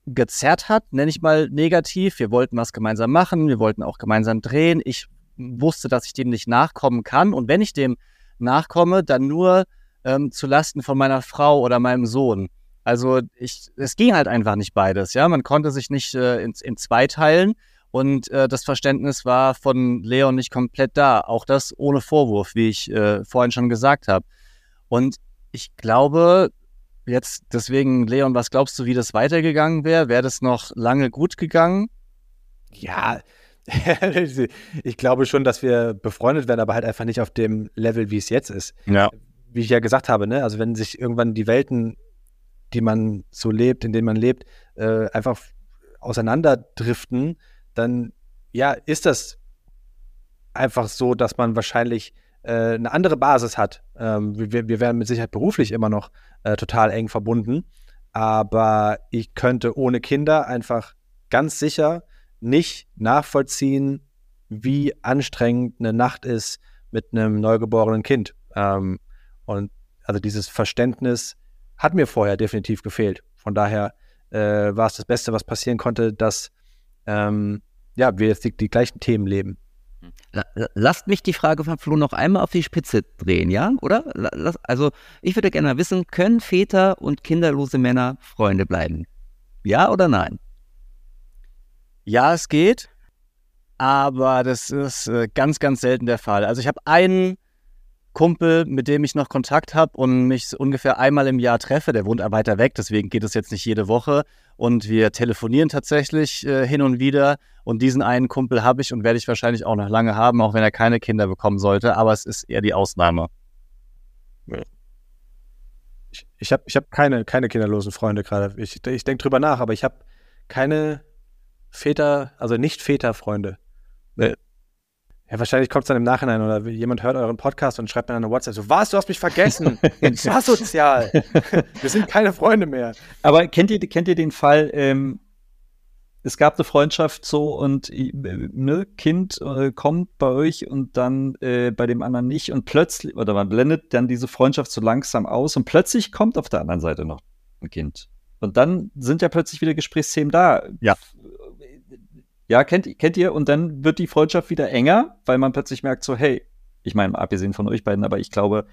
gezerrt hat, nenne ich mal negativ. Wir wollten was gemeinsam machen, wir wollten auch gemeinsam drehen. Ich wusste, dass ich dem nicht nachkommen kann. Und wenn ich dem nachkomme, dann nur ähm, zu Lasten von meiner Frau oder meinem Sohn. Also ich, es ging halt einfach nicht beides. Ja, man konnte sich nicht äh, in, in zwei teilen und äh, das Verständnis war von Leon nicht komplett da. Auch das ohne Vorwurf, wie ich äh, vorhin schon gesagt habe. Und ich glaube, Jetzt deswegen, Leon, was glaubst du, wie das weitergegangen wäre? Wäre das noch lange gut gegangen? Ja, ich glaube schon, dass wir befreundet werden, aber halt einfach nicht auf dem Level, wie es jetzt ist. Ja. Wie ich ja gesagt habe, ne? Also wenn sich irgendwann die Welten, die man so lebt, in denen man lebt, äh, einfach auseinanderdriften, dann ja, ist das einfach so, dass man wahrscheinlich äh, eine andere Basis hat. Ähm, wir, wir werden mit Sicherheit beruflich immer noch äh, total eng verbunden, aber ich könnte ohne Kinder einfach ganz sicher nicht nachvollziehen, wie anstrengend eine Nacht ist mit einem neugeborenen Kind. Ähm, und also dieses Verständnis hat mir vorher definitiv gefehlt. Von daher äh, war es das Beste, was passieren konnte, dass ähm, ja, wir jetzt die, die gleichen Themen leben. Lasst mich die Frage von Flo noch einmal auf die Spitze drehen, ja? Oder? Also, ich würde gerne wissen, können Väter und kinderlose Männer Freunde bleiben? Ja oder nein? Ja, es geht, aber das ist äh, ganz, ganz selten der Fall. Also, ich habe einen Kumpel, mit dem ich noch Kontakt habe und mich ungefähr einmal im Jahr treffe. Der wohnt weiter weg, deswegen geht es jetzt nicht jede Woche. Und wir telefonieren tatsächlich äh, hin und wieder. Und diesen einen Kumpel habe ich und werde ich wahrscheinlich auch noch lange haben, auch wenn er keine Kinder bekommen sollte. Aber es ist eher die Ausnahme. Ich, ich habe ich hab keine, keine kinderlosen Freunde gerade. Ich, ich denke drüber nach, aber ich habe keine Väter, also nicht Väterfreunde. Ja, wahrscheinlich kommt es dann im Nachhinein oder jemand hört euren Podcast und schreibt mir eine WhatsApp so, was, du hast mich vergessen. Das war sozial. Wir sind keine Freunde mehr. Aber kennt ihr, kennt ihr den Fall, ähm, es gab eine Freundschaft so und äh, ne, Kind äh, kommt bei euch und dann äh, bei dem anderen nicht und plötzlich, oder man blendet dann diese Freundschaft so langsam aus und plötzlich kommt auf der anderen Seite noch ein Kind. Und dann sind ja plötzlich wieder Gesprächsthemen da. Ja. Ja, kennt, kennt ihr? Und dann wird die Freundschaft wieder enger, weil man plötzlich merkt so, hey, ich meine, abgesehen von euch beiden, aber ich glaube,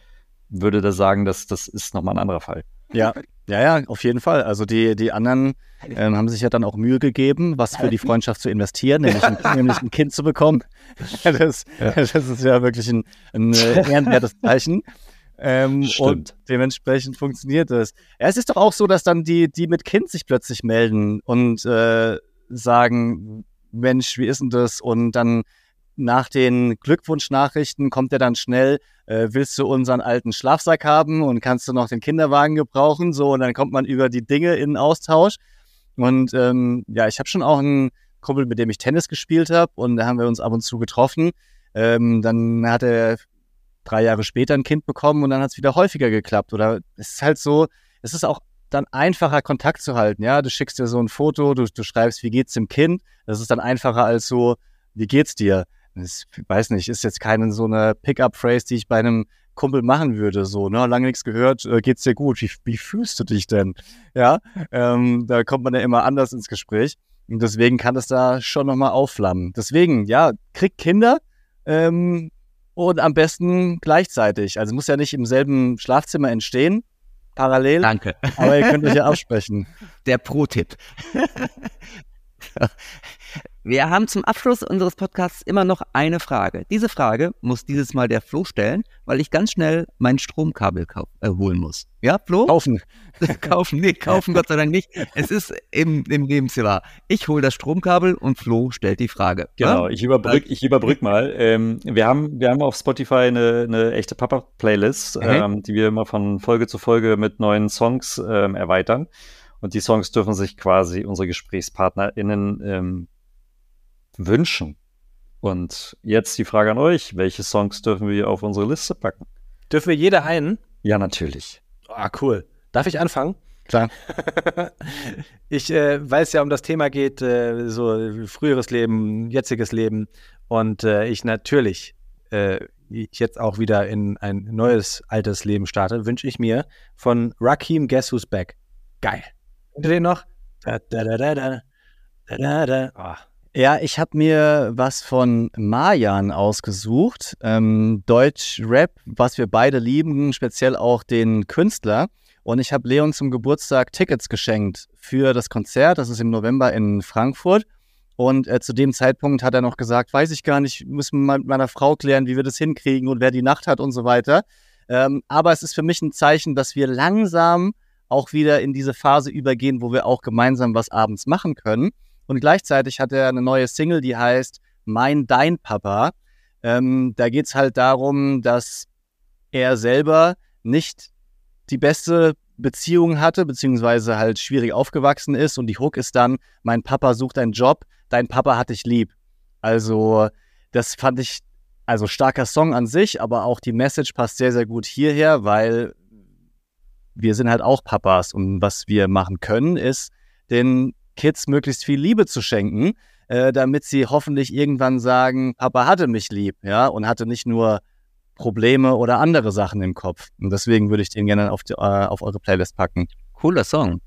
würde da sagen, dass das ist nochmal ein anderer Fall. Ja, ja, ja, auf jeden Fall. Also die, die anderen ähm, haben sich ja dann auch Mühe gegeben, was für die Freundschaft zu investieren, nämlich ein, nämlich ein Kind zu bekommen. Das, ja. das ist ja wirklich ein, ein äh, ehrenwertes Zeichen. Ähm, und dementsprechend funktioniert es. Ja, es ist doch auch so, dass dann die, die mit Kind sich plötzlich melden und äh, sagen, Mensch, wie ist denn das? Und dann nach den Glückwunschnachrichten kommt er dann schnell, äh, willst du unseren alten Schlafsack haben und kannst du noch den Kinderwagen gebrauchen? So, und dann kommt man über die Dinge in Austausch. Und ähm, ja, ich habe schon auch einen Kumpel, mit dem ich Tennis gespielt habe und da haben wir uns ab und zu getroffen. Ähm, dann hat er drei Jahre später ein Kind bekommen und dann hat es wieder häufiger geklappt. Oder es ist halt so, es ist auch dann einfacher Kontakt zu halten. Ja, du schickst dir so ein Foto, du, du schreibst, wie geht's dem Kind. Das ist dann einfacher als so, wie geht's dir? ich weiß nicht, ist jetzt keine so eine Pickup-Phrase, die ich bei einem Kumpel machen würde, so, ne, lange nichts gehört, äh, geht's dir gut, wie, wie fühlst du dich denn? Ja, ähm, da kommt man ja immer anders ins Gespräch und deswegen kann das da schon nochmal aufflammen. Deswegen, ja, kriegt Kinder ähm, und am besten gleichzeitig, also muss ja nicht im selben Schlafzimmer entstehen, parallel. Danke. Aber ihr könnt euch ja absprechen. Der Pro-Tipp. Wir haben zum Abschluss unseres Podcasts immer noch eine Frage. Diese Frage muss dieses Mal der Flo stellen, weil ich ganz schnell mein Stromkabel äh, holen muss. Ja, Flo? Kaufen. kaufen, nee, kaufen Gott sei Dank nicht. Es ist im, im Lebenszimmer. Ich hole das Stromkabel und Flo stellt die Frage. Genau, ja? ich überbrück, ich überbrück mal. Ähm, wir, haben, wir haben auf Spotify eine, eine echte Papa-Playlist, mhm. ähm, die wir immer von Folge zu Folge mit neuen Songs ähm, erweitern. Und die Songs dürfen sich quasi unsere GesprächspartnerInnen ähm, wünschen. Und jetzt die Frage an euch: Welche Songs dürfen wir auf unsere Liste packen? Dürfen wir jeder einen? Ja, natürlich. Ah, cool. Darf ich anfangen? Klar. ich, äh, weil es ja um das Thema geht, äh, so früheres Leben, jetziges Leben und äh, ich natürlich äh, jetzt auch wieder in ein neues altes Leben starte, wünsche ich mir von Rakim Guess Who's Back. Geil. Kennt ihr den noch? Da, da, da, da, da, da, da. Oh. Ja, ich habe mir was von Marjan ausgesucht. Ähm, Deutsch-Rap, was wir beide lieben, speziell auch den Künstler. Und ich habe Leon zum Geburtstag Tickets geschenkt für das Konzert. Das ist im November in Frankfurt. Und äh, zu dem Zeitpunkt hat er noch gesagt, weiß ich gar nicht, müssen wir mal mit meiner Frau klären, wie wir das hinkriegen und wer die Nacht hat und so weiter. Ähm, aber es ist für mich ein Zeichen, dass wir langsam auch wieder in diese Phase übergehen, wo wir auch gemeinsam was abends machen können. Und gleichzeitig hat er eine neue Single, die heißt Mein Dein Papa. Ähm, da geht es halt darum, dass er selber nicht die beste Beziehung hatte, beziehungsweise halt schwierig aufgewachsen ist. Und die Hook ist dann, mein Papa sucht einen Job, dein Papa hat dich lieb. Also, das fand ich, also starker Song an sich, aber auch die Message passt sehr, sehr gut hierher, weil wir sind halt auch Papas. Und was wir machen können, ist, den Kids möglichst viel Liebe zu schenken, äh, damit sie hoffentlich irgendwann sagen, Papa hatte mich lieb, ja, und hatte nicht nur Probleme oder andere Sachen im Kopf. Und deswegen würde ich den gerne auf, die, äh, auf eure Playlist packen. Cooler Song.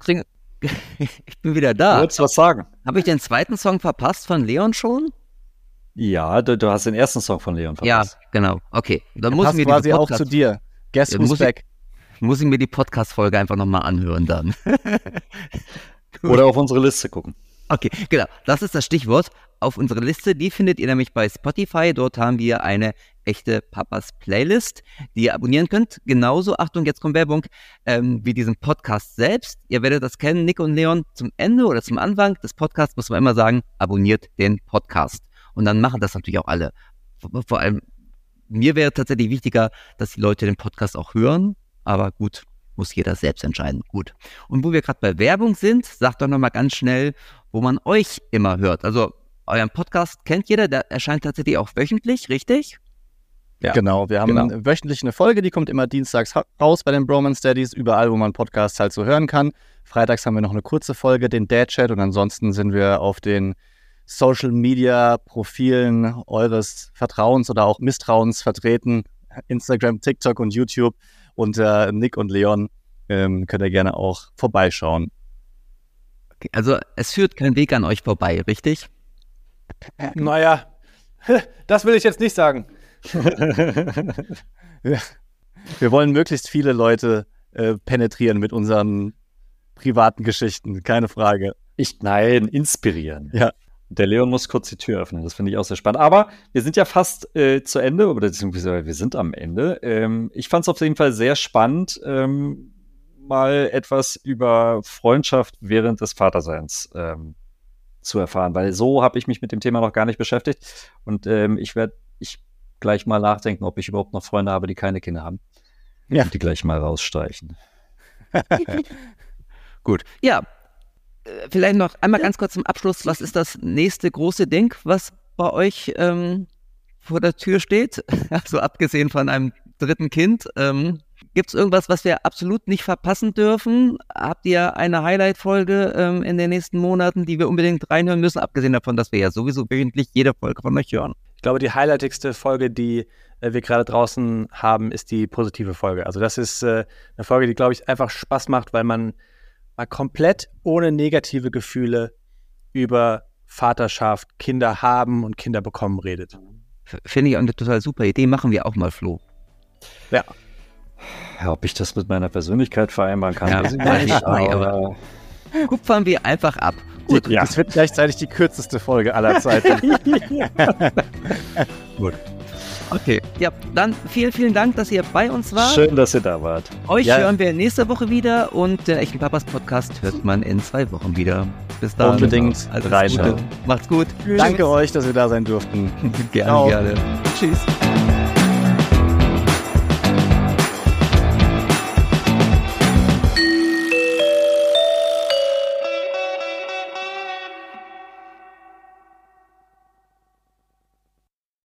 ich bin wieder da. Du wolltest was sagen. Habe ich den zweiten Song verpasst von Leon schon? Ja, du, du, hast den ersten Song von Leon verpasst. Ja, genau. Okay, dann muss ich mir quasi auch zu dir. Guess ja, who's muss back. Ich, muss ich mir die Podcast-Folge einfach nochmal anhören dann. Oder auf unsere Liste gucken. Okay, genau. Das ist das Stichwort. Auf unsere Liste, die findet ihr nämlich bei Spotify. Dort haben wir eine echte Papas Playlist, die ihr abonnieren könnt. Genauso, Achtung, jetzt kommt Werbung, ähm, wie diesen Podcast selbst. Ihr werdet das kennen, Nick und Leon, zum Ende oder zum Anfang des Podcasts muss man immer sagen, abonniert den Podcast. Und dann machen das natürlich auch alle. Vor allem, mir wäre tatsächlich wichtiger, dass die Leute den Podcast auch hören. Aber gut, muss jeder selbst entscheiden. Gut. Und wo wir gerade bei Werbung sind, sagt doch nochmal ganz schnell, wo man euch immer hört. Also euren Podcast kennt jeder, der erscheint tatsächlich auch wöchentlich, richtig? Ja, genau, wir haben genau. wöchentlich eine Folge, die kommt immer dienstags raus bei den Bromance Daddies, überall, wo man Podcasts halt so hören kann. Freitags haben wir noch eine kurze Folge, den Dad Chat und ansonsten sind wir auf den Social Media Profilen eures Vertrauens oder auch Misstrauens vertreten. Instagram, TikTok und YouTube unter Nick und Leon. Ähm, könnt ihr gerne auch vorbeischauen. Okay, also es führt kein Weg an euch vorbei, richtig? Naja, das will ich jetzt nicht sagen. Wir wollen möglichst viele Leute äh, penetrieren mit unseren privaten Geschichten, keine Frage. Ich, nein, inspirieren. Ja. Der Leon muss kurz die Tür öffnen. Das finde ich auch sehr spannend. Aber wir sind ja fast äh, zu Ende, oder beziehungsweise wir sind am Ende. Ähm, ich fand es auf jeden Fall sehr spannend, ähm, mal etwas über Freundschaft während des Vaterseins ähm, zu erfahren, weil so habe ich mich mit dem Thema noch gar nicht beschäftigt. Und ähm, ich werde ich gleich mal nachdenken, ob ich überhaupt noch Freunde habe, die keine Kinder haben. Ja. Und die gleich mal rausstreichen. Gut. Ja, vielleicht noch einmal ganz kurz zum Abschluss. Was ist das nächste große Ding, was bei euch ähm, vor der Tür steht? Also abgesehen von einem dritten Kind. Ähm, Gibt es irgendwas, was wir absolut nicht verpassen dürfen? Habt ihr eine Highlight-Folge ähm, in den nächsten Monaten, die wir unbedingt reinhören müssen? Abgesehen davon, dass wir ja sowieso wöchentlich jede Folge von euch hören. Ich glaube, die highlightigste Folge, die äh, wir gerade draußen haben, ist die positive Folge. Also das ist äh, eine Folge, die, glaube ich, einfach Spaß macht, weil man mal komplett ohne negative Gefühle über Vaterschaft, Kinder haben und Kinder bekommen redet. Finde ich eine total super Idee. Machen wir auch mal, Flo. Ja. ja ob ich das mit meiner Persönlichkeit vereinbaren kann, ja, weiß ich nicht. aber kupfern wir einfach ab. Gut, ja. Das wird gleichzeitig die kürzeste Folge aller Zeiten. Gut. Okay, ja, dann vielen, vielen Dank, dass ihr bei uns wart. Schön, dass ihr da wart. Euch ja. hören wir nächste Woche wieder und den echten Papas Podcast hört man in zwei Wochen wieder. Bis dann. Unbedingt also reinschauen. Macht's gut. Danke euch, dass wir da sein durften. gerne, Ciao. gerne. Tschüss.